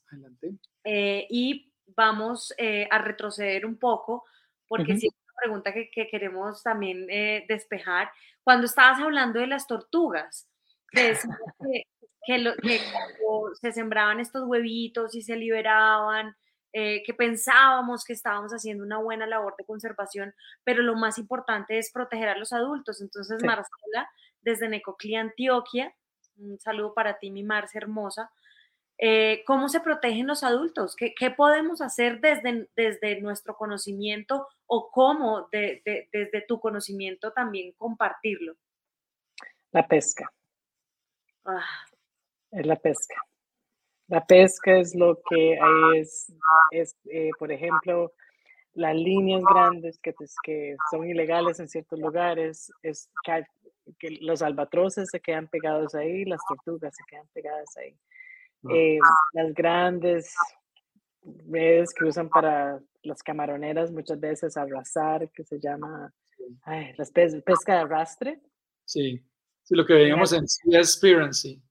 eh, y vamos eh, a retroceder un poco porque es una pregunta que, queremos también despejar. Cuando estabas hablando de las tortugas, que, que, que se sembraban estos huevitos y se liberaban, eh, que pensábamos que estábamos haciendo una buena labor de conservación, pero lo más importante es proteger a los adultos. Entonces, Marcela, desde Necoclí, Antioquia, un saludo para ti, mi Marce hermosa. Eh, ¿Cómo se protegen los adultos? ¿Qué, podemos hacer desde, desde, nuestro conocimiento o cómo desde tu conocimiento también compartirlo? La pesca. Ah. Es la pesca. La pesca es lo que hay, es, es eh, por ejemplo, las líneas grandes que, que son ilegales en ciertos lugares, es que los albatroces se quedan pegados ahí, las tortugas se quedan pegadas ahí. Ah. Eh, las grandes redes que usan para las camaroneras muchas veces abrazar, que se llama ay, las pes- pesca de arrastre. Sí, sí, lo que veíamos en Seaspiracy. Sí.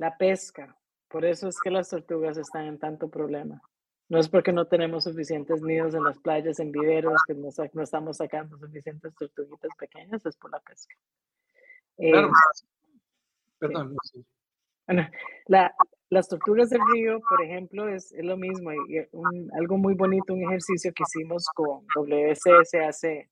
La pesca. Por eso es que las tortugas están en tanto problema. No es porque no tenemos suficientes nidos en las playas, en viveros, que no, estamos sacando suficientes tortuguitas pequeñas, es por la pesca. Eh, Claro. Perdón, no sé. Bueno, la- las tortugas del río, por ejemplo, es, es lo mismo. y- y un- algo muy bonito, un ejercicio que hicimos con hace,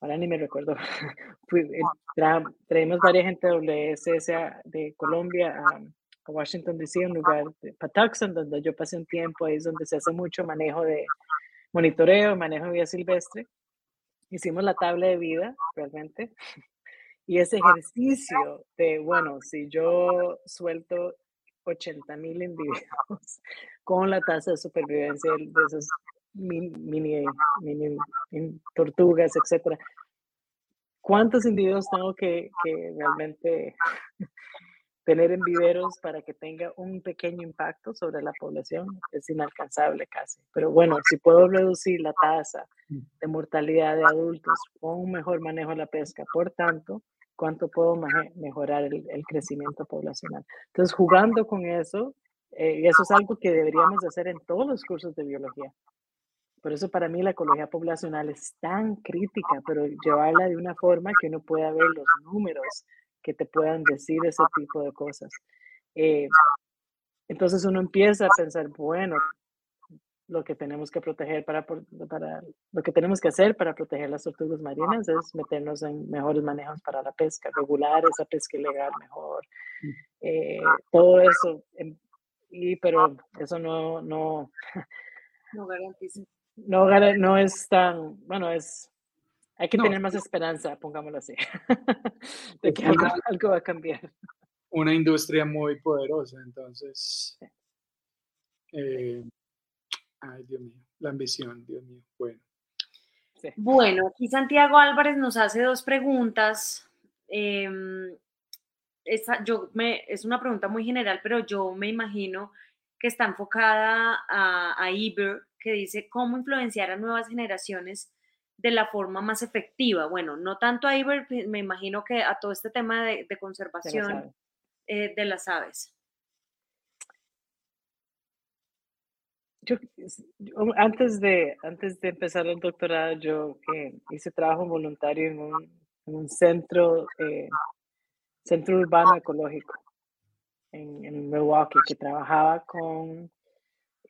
ahora ni me recuerdo, eh, tra- traímos varias gente de WSS de Colombia a, a Washington DC, un lugar de Patuxent, donde yo pasé un tiempo, ahí es donde se hace mucho manejo de monitoreo, manejo de vida silvestre. Hicimos la tabla de vida, realmente. Y ese ejercicio de, bueno, si yo suelto 80 mil individuos con la tasa de supervivencia de de mini, mini, in- tortugas, etcétera, ¿cuántos individuos tengo que, que realmente tener en viveros para que tenga un pequeño impacto sobre la población? Es inalcanzable casi. Pero bueno, si puedo reducir la tasa de mortalidad de adultos con un mejor manejo de la pesca, por tanto, ¿cuánto puedo mejorar el, el crecimiento poblacional? Entonces, jugando con eso, eh, eso es algo que deberíamos de hacer en todos los cursos de biología. Por eso para mí la ecología poblacional es tan crítica, pero llevarla de una forma que uno pueda ver los números que te puedan decir ese tipo de cosas. Eh, entonces uno empieza a pensar, bueno, lo que tenemos que proteger para, para lo que tenemos que hacer para proteger las tortugas marinas es meternos en mejores manejos para la pesca, regular esa pesca ilegal mejor, eh, todo eso. em, Y pero eso no, no, No garantizo. No, gara- no es tan, bueno, es, hay que No, tener más esperanza, pongámoslo así, de que algo, una- algo va a cambiar. Una industria muy poderosa, entonces. eh, ay, Dios mío, la ambición, Dios mío. Bueno, Sí. Bueno, aquí Santiago Álvarez nos hace dos preguntas. Em, esa- yo me, es una pregunta muy general, pero yo me imagino que está enfocada a, a Iber, que dice cómo influenciar a nuevas generaciones de la forma más efectiva. Bueno, no tanto a Iber, pe- me imagino que a todo este tema de, de de las conservación aves. eh, de las aves. Yo, es- yo antes de, antes de empezar el doctorado, yo eh, hice trabajo voluntario en un, en un centro, eh, centro urbano ecológico en, en Milwaukee, que trabajaba con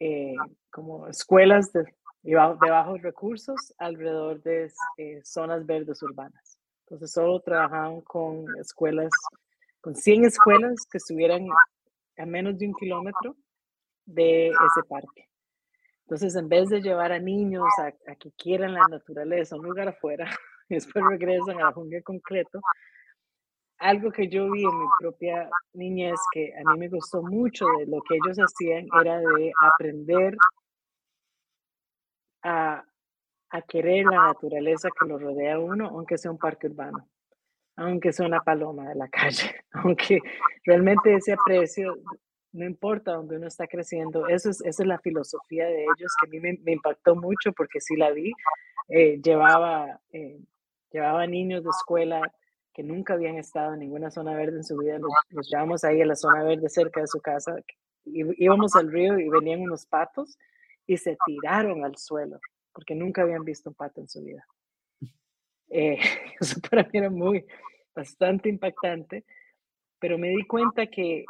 eh, como escuelas de, de ba- de bajos recursos alrededor de eh, zonas verdes urbanas. Entonces, solo trabajaban con escuelas, con 100 escuelas que estuvieran a menos de un kilómetro de ese parque. Entonces, en vez de llevar a niños a, a que quieran la naturaleza, un lugar afuera, y después regresan a la jungla concreto, algo que yo vi en mi propia niñez que a mí me gustó mucho de lo que ellos hacían era de aprender a, a querer la naturaleza que lo rodea a uno, aunque sea un parque urbano, aunque sea una paloma de la calle, aunque realmente ese aprecio, no importa dónde uno está creciendo, eso es, esa es la filosofía de ellos que a mí me, me impactó mucho porque sí la vi. Eh, llevaba, eh, llevaba niños de escuela que nunca habían estado en ninguna zona verde en su vida, los, los llevamos ahí a la zona verde cerca de su casa, y, íbamos al río y venían unos patos y se tiraron al suelo porque nunca habían visto un pato en su vida. Eh, eso para mí era muy, bastante impactante, pero me di cuenta que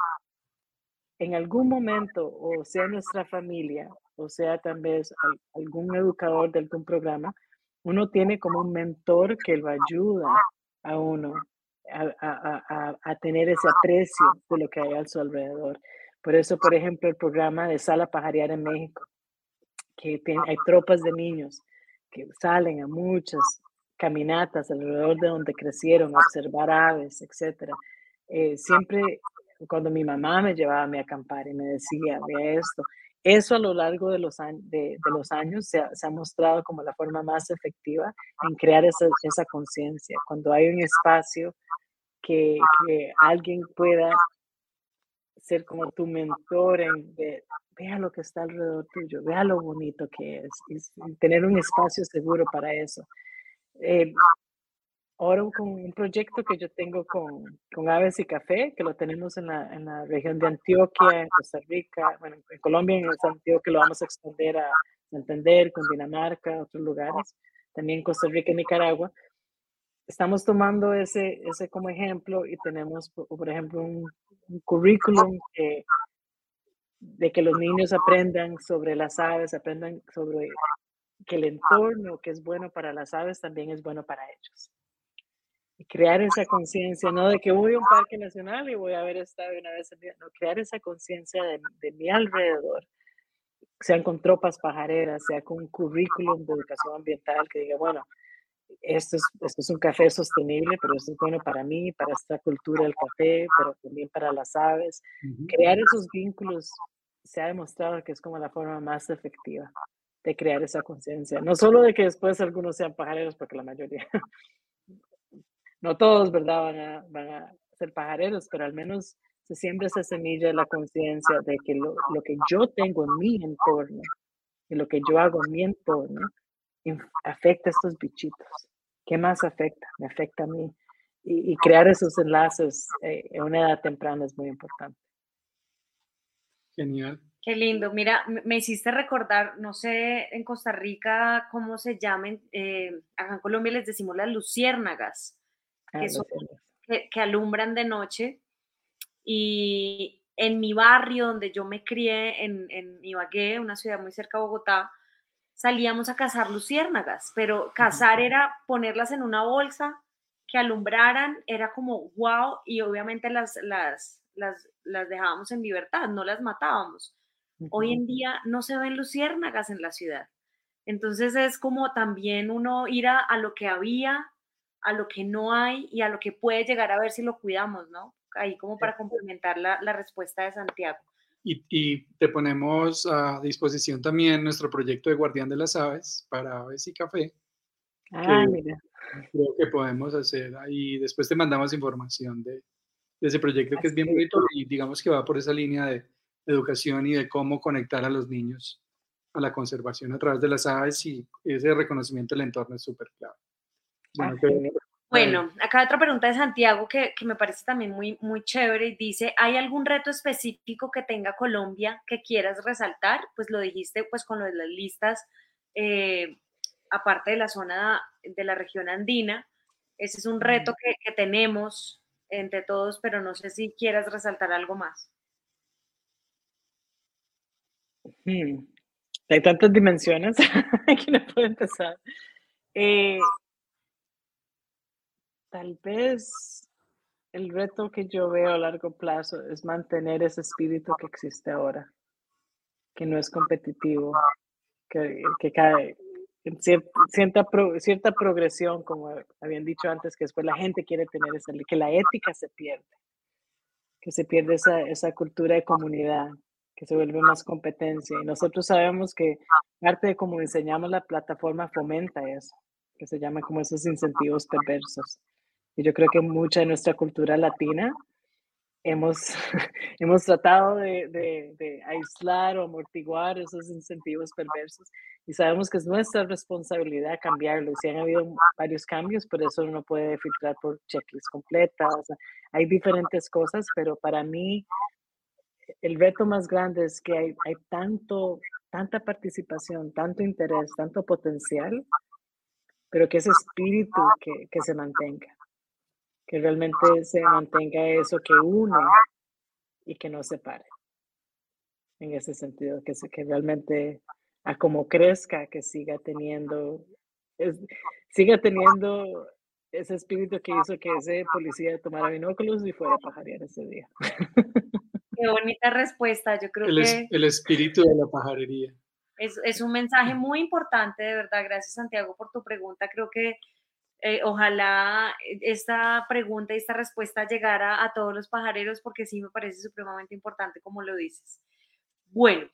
en algún momento, o sea nuestra familia, o sea tal vez al- algún educador de algún programa, uno tiene como un mentor que lo ayuda a uno a, a- a- a- tener ese aprecio de lo que hay a su alrededor. Por eso, por ejemplo, el programa de Sala Pajarear en México, que tiene, hay tropas de niños que salen a muchas caminatas alrededor de donde crecieron, observar aves, etc. siempre cuando mi mamá me llevaba a a acampar y me decía, vea esto, eso a lo largo de los, de, los años se ha, mostrado como la forma más efectiva en crear esa, esa conciencia. Cuando hay un espacio que, alguien pueda ser como tu mentor en vea lo que está alrededor tuyo, vea lo bonito que es, y tener un espacio seguro para eso. Eh, ahora con un proyecto que yo tengo con, con, Aves y Café, que lo tenemos en la, en la, región de Antioquia, en Costa Rica, bueno, en Colombia, en Antioquia lo vamos a extender a Santander, con Dinamarca, otros lugares, también Costa Rica y Nicaragua. Estamos tomando ese, ese como ejemplo y tenemos, por, ejemplo, un, un currículum de que los niños aprendan sobre las aves, aprendan sobre que el entorno que es bueno para las aves también es bueno para ellos crear esa conciencia, no de que voy a un parque nacional y voy a ver esta una vez en día, no, crear esa conciencia de, de, mi alrededor, sean con tropas pajareras, sea con un currículum de educación ambiental que diga, bueno, esto es, esto es un café sostenible, pero esto es bueno para mí, para esta cultura del café, pero también para las aves. Crear esos vínculos se ha demostrado que es como la forma más efectiva de crear esa conciencia. No solo de que después algunos sean pajareros, porque la mayoría, no todos, ¿verdad? Van a, van a ser pajareros, pero al menos se siembra esa semilla de la conciencia de que lo, lo, que yo tengo en mi entorno y lo que yo hago en mi entorno afecta a estos bichitos. ¿Qué más afecta? Me afecta a mí. Y, y crear esos enlaces eh, en una edad temprana es muy importante. Genial. Qué lindo. Mira, me hiciste recordar, no sé en Costa Rica cómo se llamen, eh, acá en Colombia les decimos las luciérnagas que, alumbran de noche. Y en mi barrio, donde yo me crié, en, en Ibagué, una ciudad muy cerca de Bogotá, salíamos a cazar luciérnagas, pero cazar era ponerlas en una bolsa, que alumbraran, era como wow, y obviamente las, las, las, las dejábamos en libertad, no las matábamos. Hoy en día no se ven luciérnagas en la ciudad. Entonces es como también uno ir a, a lo que había a lo que no hay y a lo que puede llegar a ver si lo cuidamos, ¿no? Ahí como para complementar la, la respuesta de Santiago. Y, y, te ponemos a disposición también nuestro proyecto de Guardián de las Aves para aves y café. Ah, mira. Creo que podemos hacer ahí. Después te mandamos información de, de ese proyecto que es bien bonito y digamos que va por esa línea de educación y de cómo conectar a los niños a la conservación a través de las aves y ese reconocimiento del entorno es súper clave. Bueno, acá otra pregunta de Santiago que, que, me parece también muy, muy chévere y dice, ¿hay algún reto específico que tenga Colombia que quieras resaltar? Pues lo dijiste pues con lo de las listas, eh, aparte de la zona de la región andina, ese es un reto que, que tenemos entre todos, pero no sé si quieras resaltar algo más. Hmm. Hay tantas dimensiones que no puedo empezar. Eh, Tal vez el reto que yo veo a largo plazo es mantener ese espíritu que existe ahora, que no es competitivo, que, que cae en cierta, cierta, progresión, como habían dicho antes, que después la gente quiere tener esa, que la ética se pierde, que se pierde esa, esa cultura de comunidad, que se vuelve más competencia. Y nosotros sabemos que parte de cómo diseñamos la plataforma fomenta eso, que se llama como esos incentivos perversos. Y yo creo que mucha de nuestra cultura latina hemos, hemos tratado de, de, aislar o amortiguar esos incentivos perversos y sabemos que es nuestra responsabilidad cambiarlo. Y han habido varios cambios, por eso uno puede filtrar por checklist completas. hay diferentes cosas, pero para mí el reto más grande es que hay, hay tanto, tanta participación, tanto interés, tanto potencial, pero que ese espíritu que, que se mantenga que realmente se mantenga eso que une y que no separe. En ese sentido, que, que realmente a como crezca, que siga teniendo, siga teniendo ese espíritu que hizo que ese policía tomara binóculos y fuera a pajarear ese día. Qué bonita respuesta, yo creo el que... el espíritu de la pajarería. Es, es, un mensaje muy importante, de verdad. Gracias, Santiago, por tu pregunta. Creo que eh, ojalá esta pregunta y esta respuesta llegara a todos los pajareros porque sí me parece supremamente importante como lo dices. Bueno,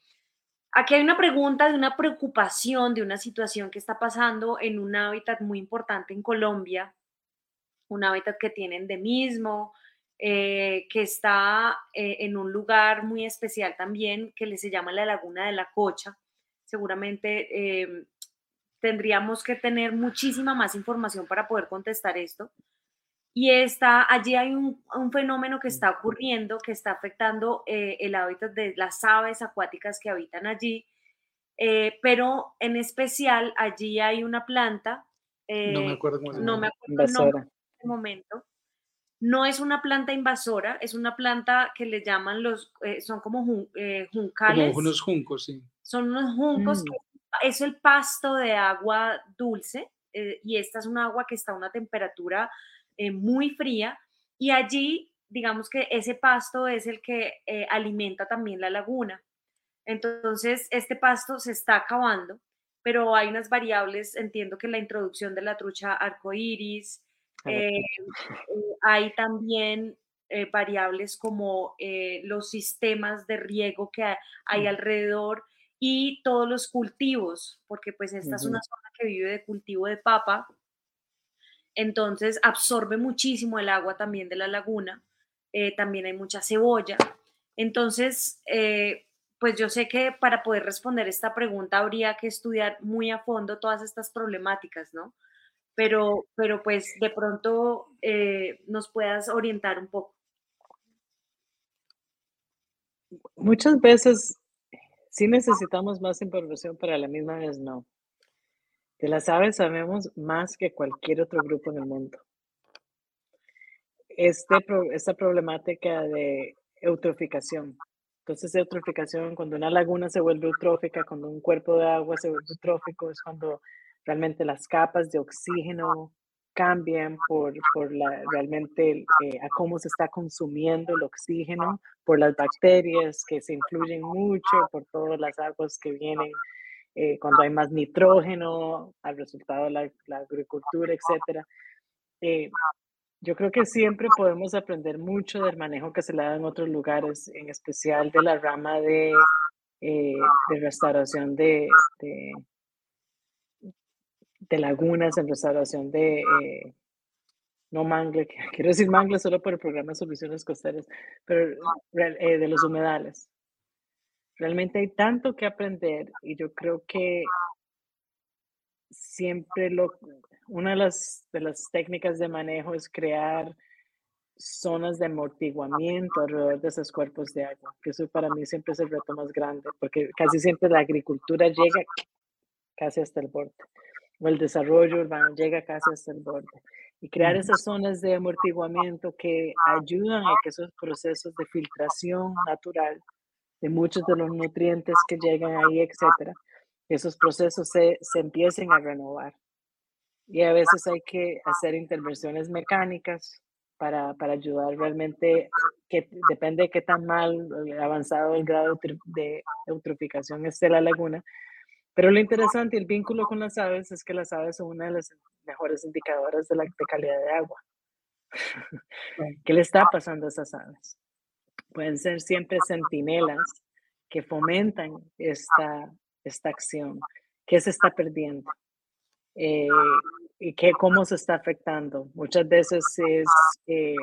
Aquí hay una pregunta de una preocupación de una situación que está pasando en un hábitat muy importante en Colombia, un hábitat que tiene endemismo, eh, que está eh, en un lugar muy especial también, que se llama la Laguna de la Cocha. Seguramente tendríamos que tener muchísima más información para poder contestar esto. Y está, allí hay un, fenómeno que está ocurriendo, que está afectando eh, el hábitat de las aves acuáticas que habitan allí, eh, pero en especial allí hay una planta, no me acuerdo cómo se no me acuerdo en este momento, no es una planta invasora, es una planta que le llaman los, eh, son como juncales. Como unos juncos, sí. Son unos juncos, mm. Es el pasto de agua dulce y esta es un agua que está a una temperatura eh, muy fría y allí, digamos que ese pasto es el que eh, alimenta también la laguna. Entonces, este pasto se está acabando, pero hay unas variables, entiendo que la introducción de la trucha arcoíris, eh, hay también variables como los sistemas de riego que hay mm. alrededor y todos los cultivos, porque pues esta es una zona que vive de cultivo de papa, entonces absorbe muchísimo el agua también de la laguna, eh, también hay mucha cebolla. Entonces, eh, pues yo sé que para poder responder esta pregunta habría que estudiar muy a fondo todas estas problemáticas, ¿no? Pero, pero pues de pronto eh, nos puedas orientar un poco. Muchas veces sí necesitamos más información, pero a la misma vez no. De las aves sabemos más que cualquier otro grupo en el mundo. Este, esta problemática de eutroficación. Entonces, eutroficación, cuando una laguna se vuelve eutrófica, cuando un cuerpo de agua se vuelve eutrófico, es cuando realmente las capas de oxígeno cambian por, por la, realmente eh, a cómo se está consumiendo el oxígeno, por las bacterias que se influyen mucho, por todas las aguas que vienen eh, cuando hay más nitrógeno al resultado de la, agricultura, etc. Eh, yo creo que siempre podemos aprender mucho del manejo que se le da en otros lugares, en especial de la rama de, eh, de restauración de, de, lagunas, en restauración de, no mangle, quiero decir mangle solo por el programa de soluciones costeras, pero de los humedales. Realmente hay tanto que aprender y yo creo que siempre lo, una de las, de las técnicas de manejo es crear zonas de amortiguamiento alrededor de esos cuerpos de agua, que eso para mí siempre es el reto más grande, porque casi siempre la agricultura llega casi hasta el borde, o el desarrollo urbano llega casi hasta el borde. Y crear esas zonas de amortiguamiento que ayudan a que esos procesos de filtración natural de muchos de los nutrientes que llegan ahí, etcétera, esos procesos se, se empiecen a renovar. Y a veces hay que hacer intervenciones mecánicas para, para ayudar realmente, que depende de qué tan mal eh, avanzado el grado de eutroficación esté la laguna. Pero lo interesante el vínculo con las aves es que las aves son una de las mejores indicadoras de la de calidad de agua. ¿Qué le está pasando a esas aves? pueden ser siempre centinelas que fomentan esta, esta acción. ¿Qué se está perdiendo? Eh, y qué, cómo se está afectando. Muchas veces es, eh,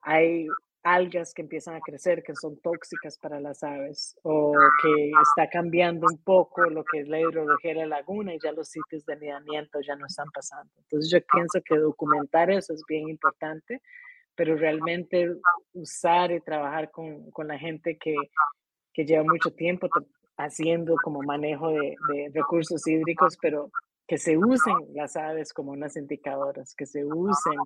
hay algas que empiezan a crecer que son tóxicas para las aves o que está cambiando un poco lo que es la hidrología de la laguna y ya los sitios de anidamiento ya no están pasando. Entonces yo pienso que documentar eso es bien importante pero realmente usar y trabajar con, con la gente que, que, lleva mucho tiempo haciendo como manejo de, de, recursos hídricos, pero que se usen las aves como unas indicadoras, que se usen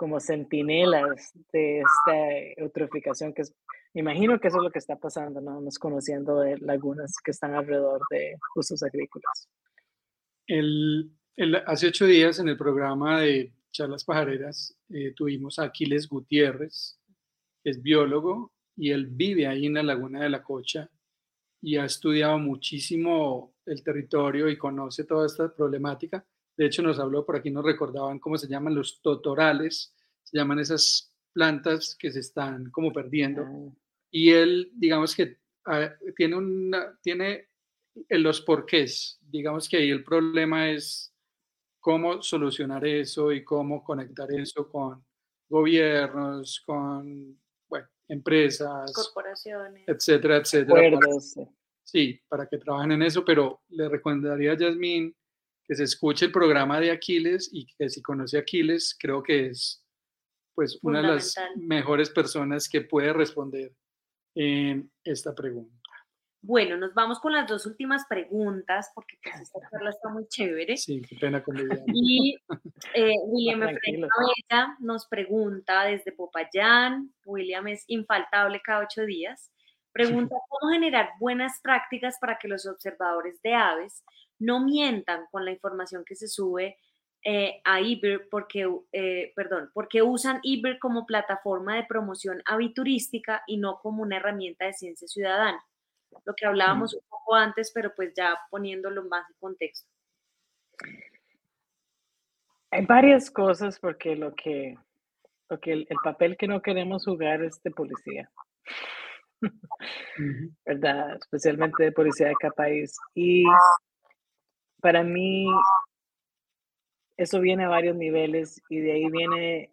como centinelas de esta eutroficación, que es, me imagino que eso es lo que está pasando, ¿no? Nos conociendo de lagunas que están alrededor de usos agrícolas. El, el, hace ocho días en el programa de charlas pajareras eh, tuvimos a Aquiles Gutiérrez, es biólogo y él vive ahí en la laguna de la Cocha y ha estudiado muchísimo el territorio y conoce toda esta problemática. De hecho, nos habló por aquí, nos recordaban cómo se llaman los totorales, se llaman esas plantas que se están como perdiendo. Ah. Y él, digamos que ah, tiene, una, tiene los porqués. Digamos que ahí el problema es cómo solucionar eso y cómo conectar eso con gobiernos, con bueno, empresas, corporaciones, etcétera, etcétera. sí, para que trabajen en eso, pero le recomendaría a Yasmín que se escuche el programa de Aquiles y que si conoce a Aquiles, creo que es pues una de las mejores personas que puede responder en esta pregunta. Bueno, nos vamos con las dos últimas preguntas porque pues, esta charla está muy chévere. Sí, qué pena con Y eh, William Bella nos pregunta desde Popayán, William es infaltable cada ocho días, pregunta cómo generar buenas prácticas para que los observadores de aves no mientan con la información que se sube eh, a IBER porque, eh, perdón, porque usan IBER como plataforma de promoción aviturística y no como una herramienta de ciencia ciudadana lo que hablábamos un poco antes, pero pues ya poniéndolo más en contexto. Hay varias cosas porque lo que, lo que el, papel que no queremos jugar es de policía. ¿Verdad? Especialmente de policía de cada país. Y para mí, eso viene a varios niveles y de ahí viene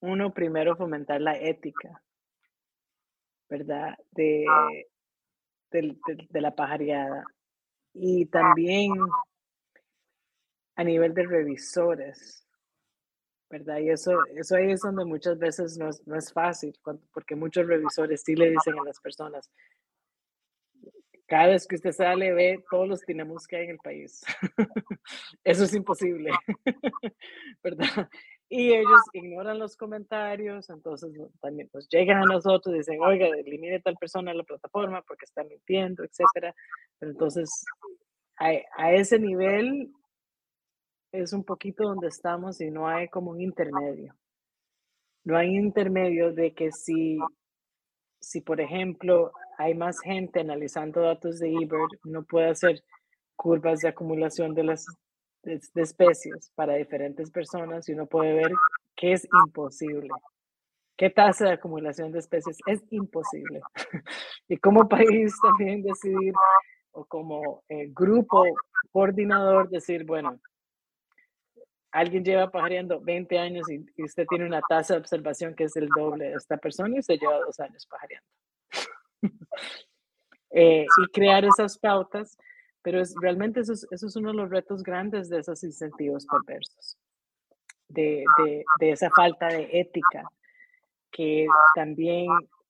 uno primero fomentar la ética, ¿verdad? De, de, la pajareada. Y también a nivel de revisores, ¿verdad? Y eso, eso ahí es donde muchas veces no es, no es fácil, porque muchos revisores sí le dicen a las personas, cada vez que usted sale, ve todos los tenemos que hay en el país. Eso es imposible, ¿verdad? Y ellos ignoran los comentarios, entonces también pues llegan a nosotros y dicen, oiga, elimine tal persona en la plataforma porque está mintiendo. Pero entonces, a, a ese nivel es un poquito donde estamos y no hay como un intermedio. No hay intermedio de que si, si por ejemplo, hay más gente analizando datos de eBird, no puede hacer curvas de acumulación de las de, especies para diferentes personas y uno puede ver que es imposible. ¿Qué tasa de acumulación de especies? Es imposible. y como país también decidir, o como eh, grupo coordinador, decir, bueno, alguien lleva pajareando 20 años y, usted tiene una tasa de observación que es el doble de esta persona y usted lleva dos años pajareando. Eh, y crear esas pautas pero es, realmente eso es, eso es, uno de los retos grandes de esos incentivos perversos, de, de, de esa falta de ética, que también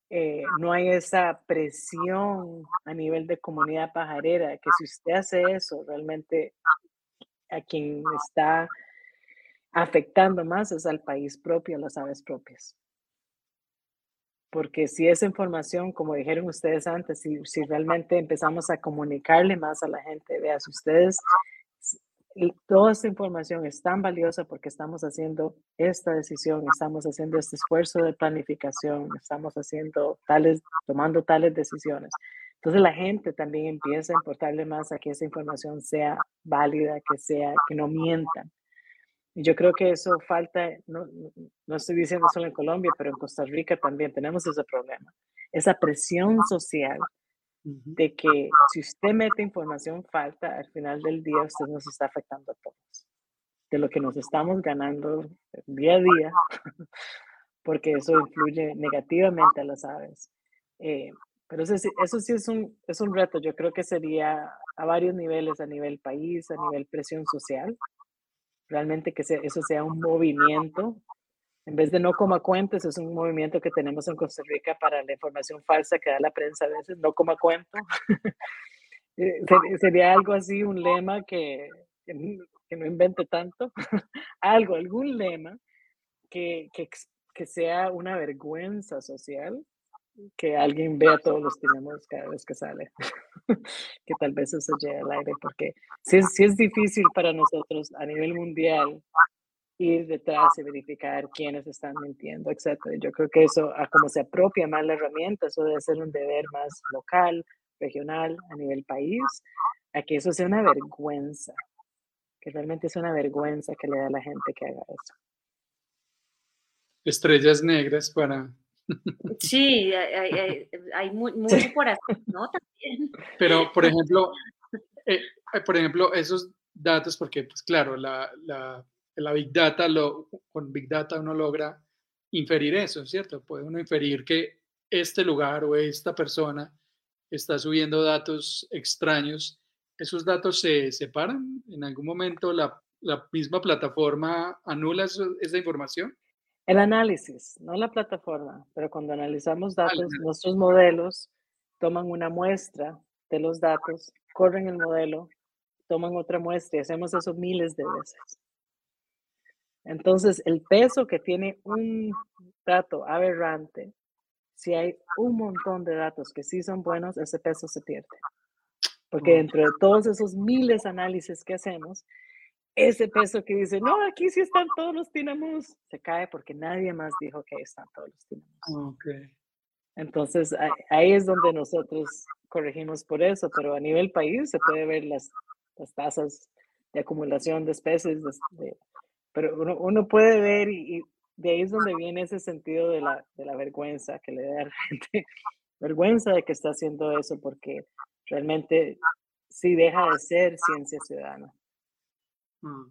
eh, no hay esa presión a nivel de comunidad pajarera, que si usted hace eso, realmente a quien está afectando más es al país propio, a las aves propias porque si esa información, como dijeron ustedes antes, si, si realmente empezamos a comunicarle más a la gente, veas ustedes, toda esta información es tan valiosa porque estamos haciendo esta decisión, estamos haciendo este esfuerzo de planificación, estamos haciendo tales, tomando tales decisiones. Entonces la gente también empieza a importarle más a que esa información sea válida, que sea, que no mientan. Y yo creo que eso falta, no, no estoy diciendo solo en Colombia, pero en Costa Rica también tenemos ese problema. Esa presión social de que si usted mete información falta, al final del día usted nos está afectando a todos. De lo que nos estamos ganando día a día, porque eso influye negativamente a las aves. Eh, pero eso, eso sí es un, es un reto. Yo creo que sería a varios niveles, a nivel país, a nivel presión social, realmente que eso sea un movimiento. En vez de no coma cuentos, es un movimiento que tenemos en Costa Rica para la información falsa que da la prensa a veces, no coma cuento. Eh, sería algo así, un lema que, que, no invente tanto, algo, algún lema que, que, que sea una vergüenza social que alguien vea todos los tenemos cada vez que sale, que tal vez eso llegue al aire, porque si es, es difícil para nosotros a nivel mundial ir detrás y verificar quiénes están mintiendo, etc. Yo creo que eso, a como se apropia más la herramienta, eso debe ser un deber más local, regional, a nivel país, a que eso sea una vergüenza, que realmente es una vergüenza que le da a la gente que haga eso. Estrellas negras para Sí, hay, mucho por hacer, ¿no? También. Pero, por ejemplo, eh, eh, por ejemplo, esos datos, porque, pues claro, la, la, la, Big Data, lo, con Big Data uno logra inferir eso, ¿cierto? Puede uno inferir que este lugar o esta persona está subiendo datos extraños. ¿Esos datos se separan? ¿En algún momento la, la misma plataforma anula esa información? El análisis, no la plataforma, pero cuando analizamos datos, nuestros modelos toman una muestra de los datos, corren el modelo, toman otra muestra y hacemos eso miles de veces. Entonces, el peso que tiene un dato aberrante, si hay un montón de datos que sí son buenos, ese peso se pierde. Porque dentro de todos esos miles de análisis que hacemos, ese peso que dice, no, aquí sí están todos los tinamos, se cae porque nadie más dijo que están todos los tinamos. Okay. Entonces, ahí es donde nosotros corregimos por eso, pero a nivel país se puede ver las, las tasas de acumulación de especies, pero uno, uno, puede ver y, de ahí es donde viene ese sentido de la, de la vergüenza que le da a la gente, vergüenza de que está haciendo eso, porque realmente sí deja de ser ciencia ciudadana. Mm.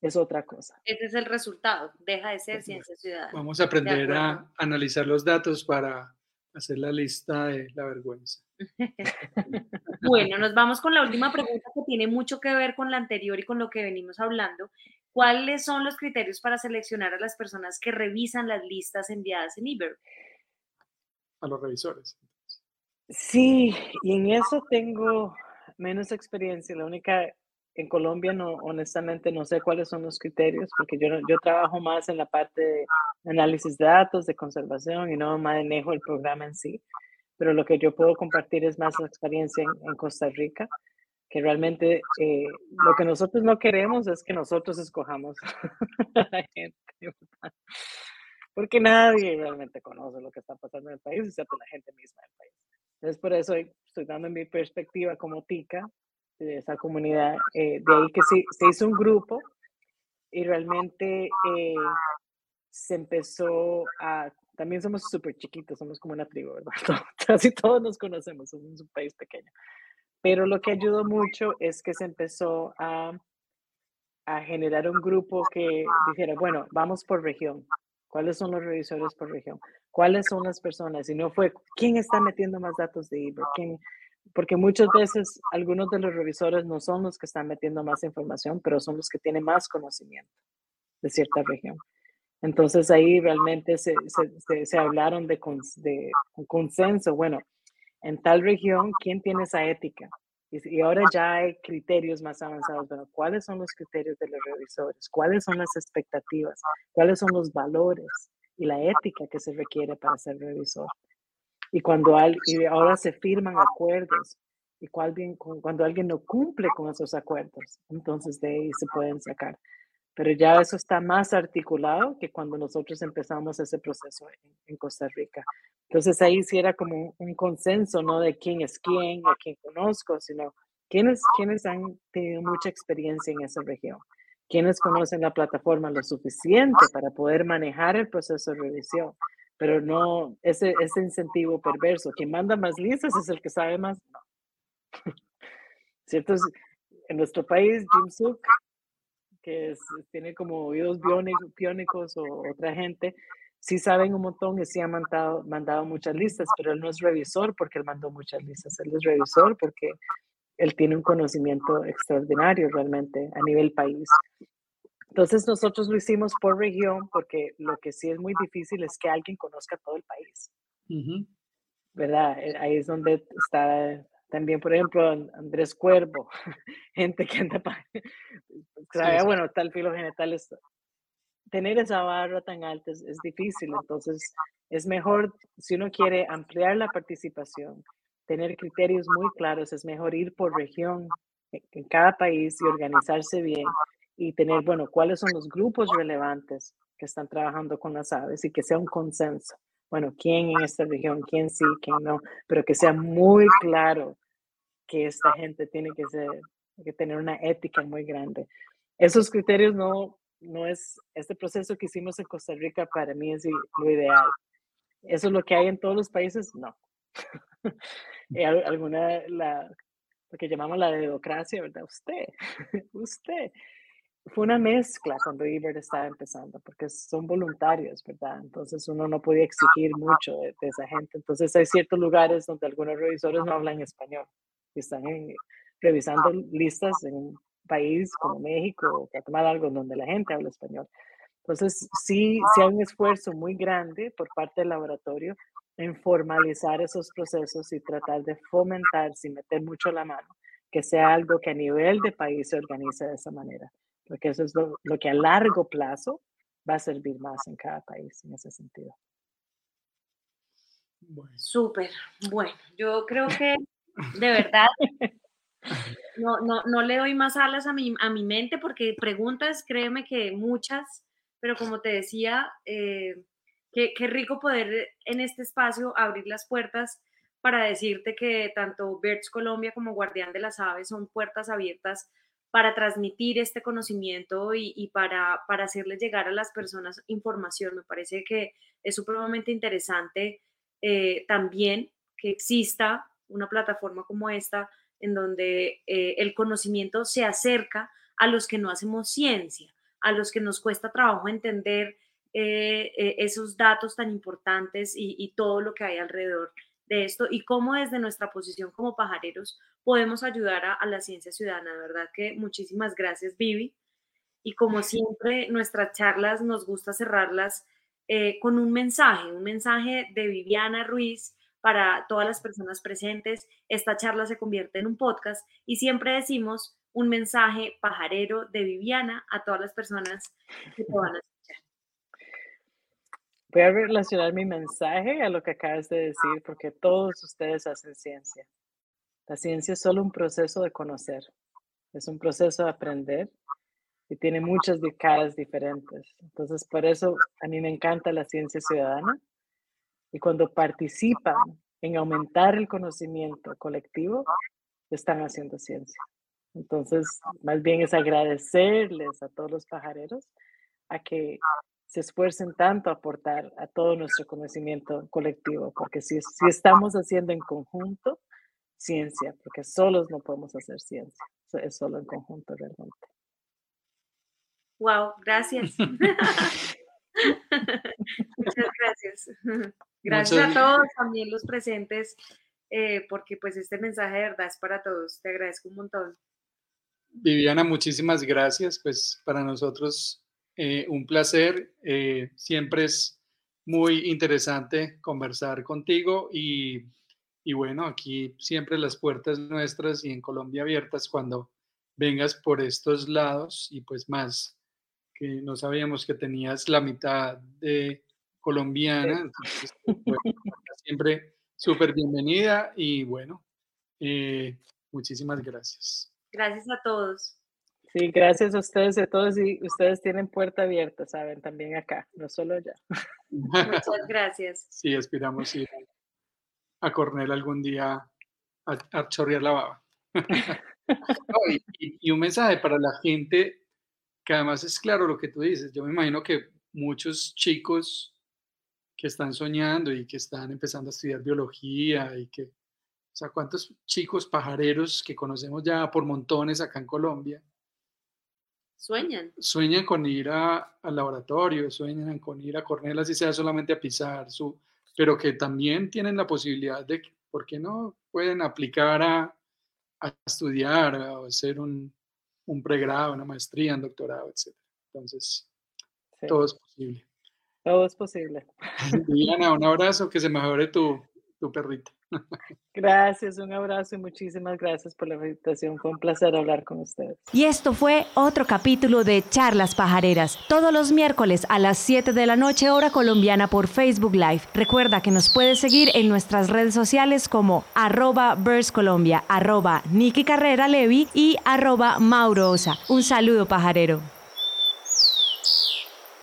Es otra cosa. Ese es el resultado, deja de ser ciencia ciudadana. Vamos a aprender a analizar los datos para hacer la lista de la vergüenza. bueno, nos vamos con la última pregunta que tiene mucho que ver con la anterior y con lo que venimos hablando. ¿Cuáles son los criterios para seleccionar a las personas que revisan las listas enviadas en Iber? A los revisores. Sí, y en eso tengo menos experiencia. La única en Colombia no, honestamente no sé cuáles son los criterios, porque yo, yo trabajo más en la parte de análisis de datos, de conservación y no manejo el programa en sí. Pero lo que yo puedo compartir es más la experiencia en, Costa Rica, que realmente eh, lo que nosotros no queremos es que nosotros escojamos a la gente. Porque nadie realmente conoce lo que está pasando en el país, excepto la gente misma del país. Entonces, por eso estoy dando mi perspectiva como TICA, de esa comunidad. Eh, de ahí que se, se, hizo un grupo y realmente eh, se empezó a... También somos súper chiquitos, somos como una tribu, ¿verdad? Casi todos nos conocemos, somos un país pequeño. Pero lo que ayudó mucho es que se empezó a, a generar un grupo que dijera, bueno, vamos por región. ¿Cuáles son los revisores por región? ¿Cuáles son las personas? Y no fue, ¿quién está metiendo más datos de? ¿Quién? Porque muchas veces algunos de los revisores no son los que están metiendo más información, pero son los que tienen más conocimiento de cierta región. Entonces ahí realmente se, se, se hablaron de, de un consenso, bueno, en tal región, ¿quién tiene esa ética? Y, ahora ya hay criterios más avanzados. Bueno, ¿cuáles son los criterios de los revisores? ¿Cuáles son las expectativas? ¿Cuáles son los valores y la ética que se requiere para ser revisor? Y cuando y ahora se firman acuerdos y cuando alguien no cumple con esos acuerdos, entonces de ahí se pueden sacar. Pero ya eso está más articulado que cuando nosotros empezamos ese proceso en, Costa Rica. Entonces ahí sí era como un, consenso, no de quién es quién, a quién conozco, sino quiénes, quiénes han tenido mucha experiencia en esa región, quiénes conocen la plataforma lo suficiente para poder manejar el proceso de revisión pero no ese, ese incentivo perverso. Quien manda más listas es el que sabe más. No. En nuestro país, Jim Suk, que tiene como oídos biónicos, o otra gente, sí saben un montón y sí han mandado, mandado muchas listas, pero él no es revisor porque él mandó muchas listas. Él es revisor porque él tiene un conocimiento extraordinario realmente a nivel país. Entonces nosotros lo hicimos por región porque lo que sí es muy difícil es que alguien conozca todo el país. ¿Verdad? Eh, ahí es donde está también, por ejemplo, Andrés Cuervo, gente que anda para... bueno, tal filogenetal es... Tener esa barra tan alta es, es difícil, entonces es mejor, si uno quiere ampliar la participación, tener criterios muy claros, es mejor ir por región en cada país y organizarse bien y tener, bueno, cuáles son los grupos relevantes que están trabajando con las aves y que sea un consenso. Bueno, quién en esta región, quién sí, quién no, pero que sea muy claro que esta gente tiene que, ser, que tener una ética muy grande. Esos criterios no, no es, este proceso que hicimos en Costa Rica para mí es lo ideal. ¿Eso es lo que hay en todos los países? No. alguna, la, lo que llamamos la democracia, ¿verdad? Usted, usted. Fue una mezcla cuando Iber estaba empezando, porque son voluntarios, ¿verdad? Entonces uno no podía exigir mucho de, esa gente. Entonces hay ciertos lugares donde algunos revisores no hablan español y están revisando listas en un país como México o Guatemala, algo donde la gente habla español. Entonces, sí, sí hay un esfuerzo muy grande por parte del laboratorio en formalizar esos procesos y tratar de fomentar, sin meter mucho la mano, que sea algo que a nivel de país se organice de esa manera, porque eso es lo, que a largo plazo va a servir más en cada país en ese sentido. Súper. Bueno, yo creo que de verdad no, no, no, le doy más alas a mi, a mi mente porque preguntas, créeme que muchas, pero como te decía, eh, Qué, rico poder en este espacio abrir las puertas para decirte que tanto Birds Colombia como Guardián de las Aves son puertas abiertas para transmitir este conocimiento y, para, para hacerles llegar a las personas información. Me parece que es supremamente interesante eh, también que exista una plataforma como esta en donde eh, el conocimiento se acerca a los que no hacemos ciencia, a los que nos cuesta trabajo entender eh, esos datos tan importantes y, todo lo que hay alrededor de esto y cómo desde nuestra posición como pajareros podemos ayudar a, la ciencia ciudadana. De verdad que muchísimas gracias, Vivi. Y como siempre, nuestras charlas nos gusta cerrarlas eh, con un mensaje, un mensaje de Viviana Ruiz para todas las personas presentes. Esta charla se convierte en un podcast y siempre decimos un mensaje pajarero de Viviana a todas las personas que te van a Voy a relacionar mi mensaje a lo que acabas de decir, porque todos ustedes hacen ciencia. La ciencia es solo un proceso de conocer, es un proceso de aprender y tiene muchas caras diferentes. Entonces, por eso a mí me encanta la ciencia ciudadana y cuando participan en aumentar el conocimiento colectivo, están haciendo ciencia. Entonces, más bien es agradecerles a todos los pajareros a que se esfuercen tanto a aportar a todo nuestro conocimiento colectivo, porque si, si estamos haciendo en conjunto ciencia, porque solos no podemos hacer ciencia, es solo en conjunto realmente. Wow, gracias. Muchas gracias. Gracias a todos, también los presentes, eh, porque pues este mensaje de verdad es para todos. Te agradezco un montón. Viviana, muchísimas gracias. Pues para nosotros eh, un placer. Eh, siempre es muy interesante conversar contigo y, bueno, aquí siempre las puertas nuestras y en Colombia abiertas cuando vengas por estos lados y pues más que no sabíamos que tenías la mitad de colombiana. siempre súper bienvenida y bueno, eh, muchísimas gracias. Gracias a todos. Sí, gracias a ustedes y a todos. Y ustedes tienen puerta abierta, saben, también acá, no solo allá. Muchas gracias. Sí, aspiramos ir a Cornell algún día a, chorrear la baba. y, un mensaje para la gente, que además es claro lo que tú dices. Yo me imagino que muchos chicos que están soñando y que están empezando a estudiar biología y que, o sea, cuántos chicos pajareros que conocemos ya por montones acá en Colombia, Sueñan. Sueñan con ir a, al laboratorio, sueñan con ir a Cornell, así sea solamente a pisar, su, pero que también tienen la posibilidad de, ¿por qué no? Pueden aplicar a, a estudiar, a hacer un, un, pregrado, una maestría, un doctorado, etc. Entonces, todo es posible. Todo es posible. Diana, un abrazo, que se mejore tu, tu perrita. Gracias, un abrazo y muchísimas gracias por la invitación. Fue un placer hablar con ustedes. Y esto fue otro capítulo de Charlas Pajareras, todos los miércoles a las 7 de la noche hora colombiana por Facebook Live. Recuerda que nos puedes seguir en nuestras redes sociales como arroba Colombia, arroba Carrera Levi y arroba Mauro Osa. Un saludo pajarero.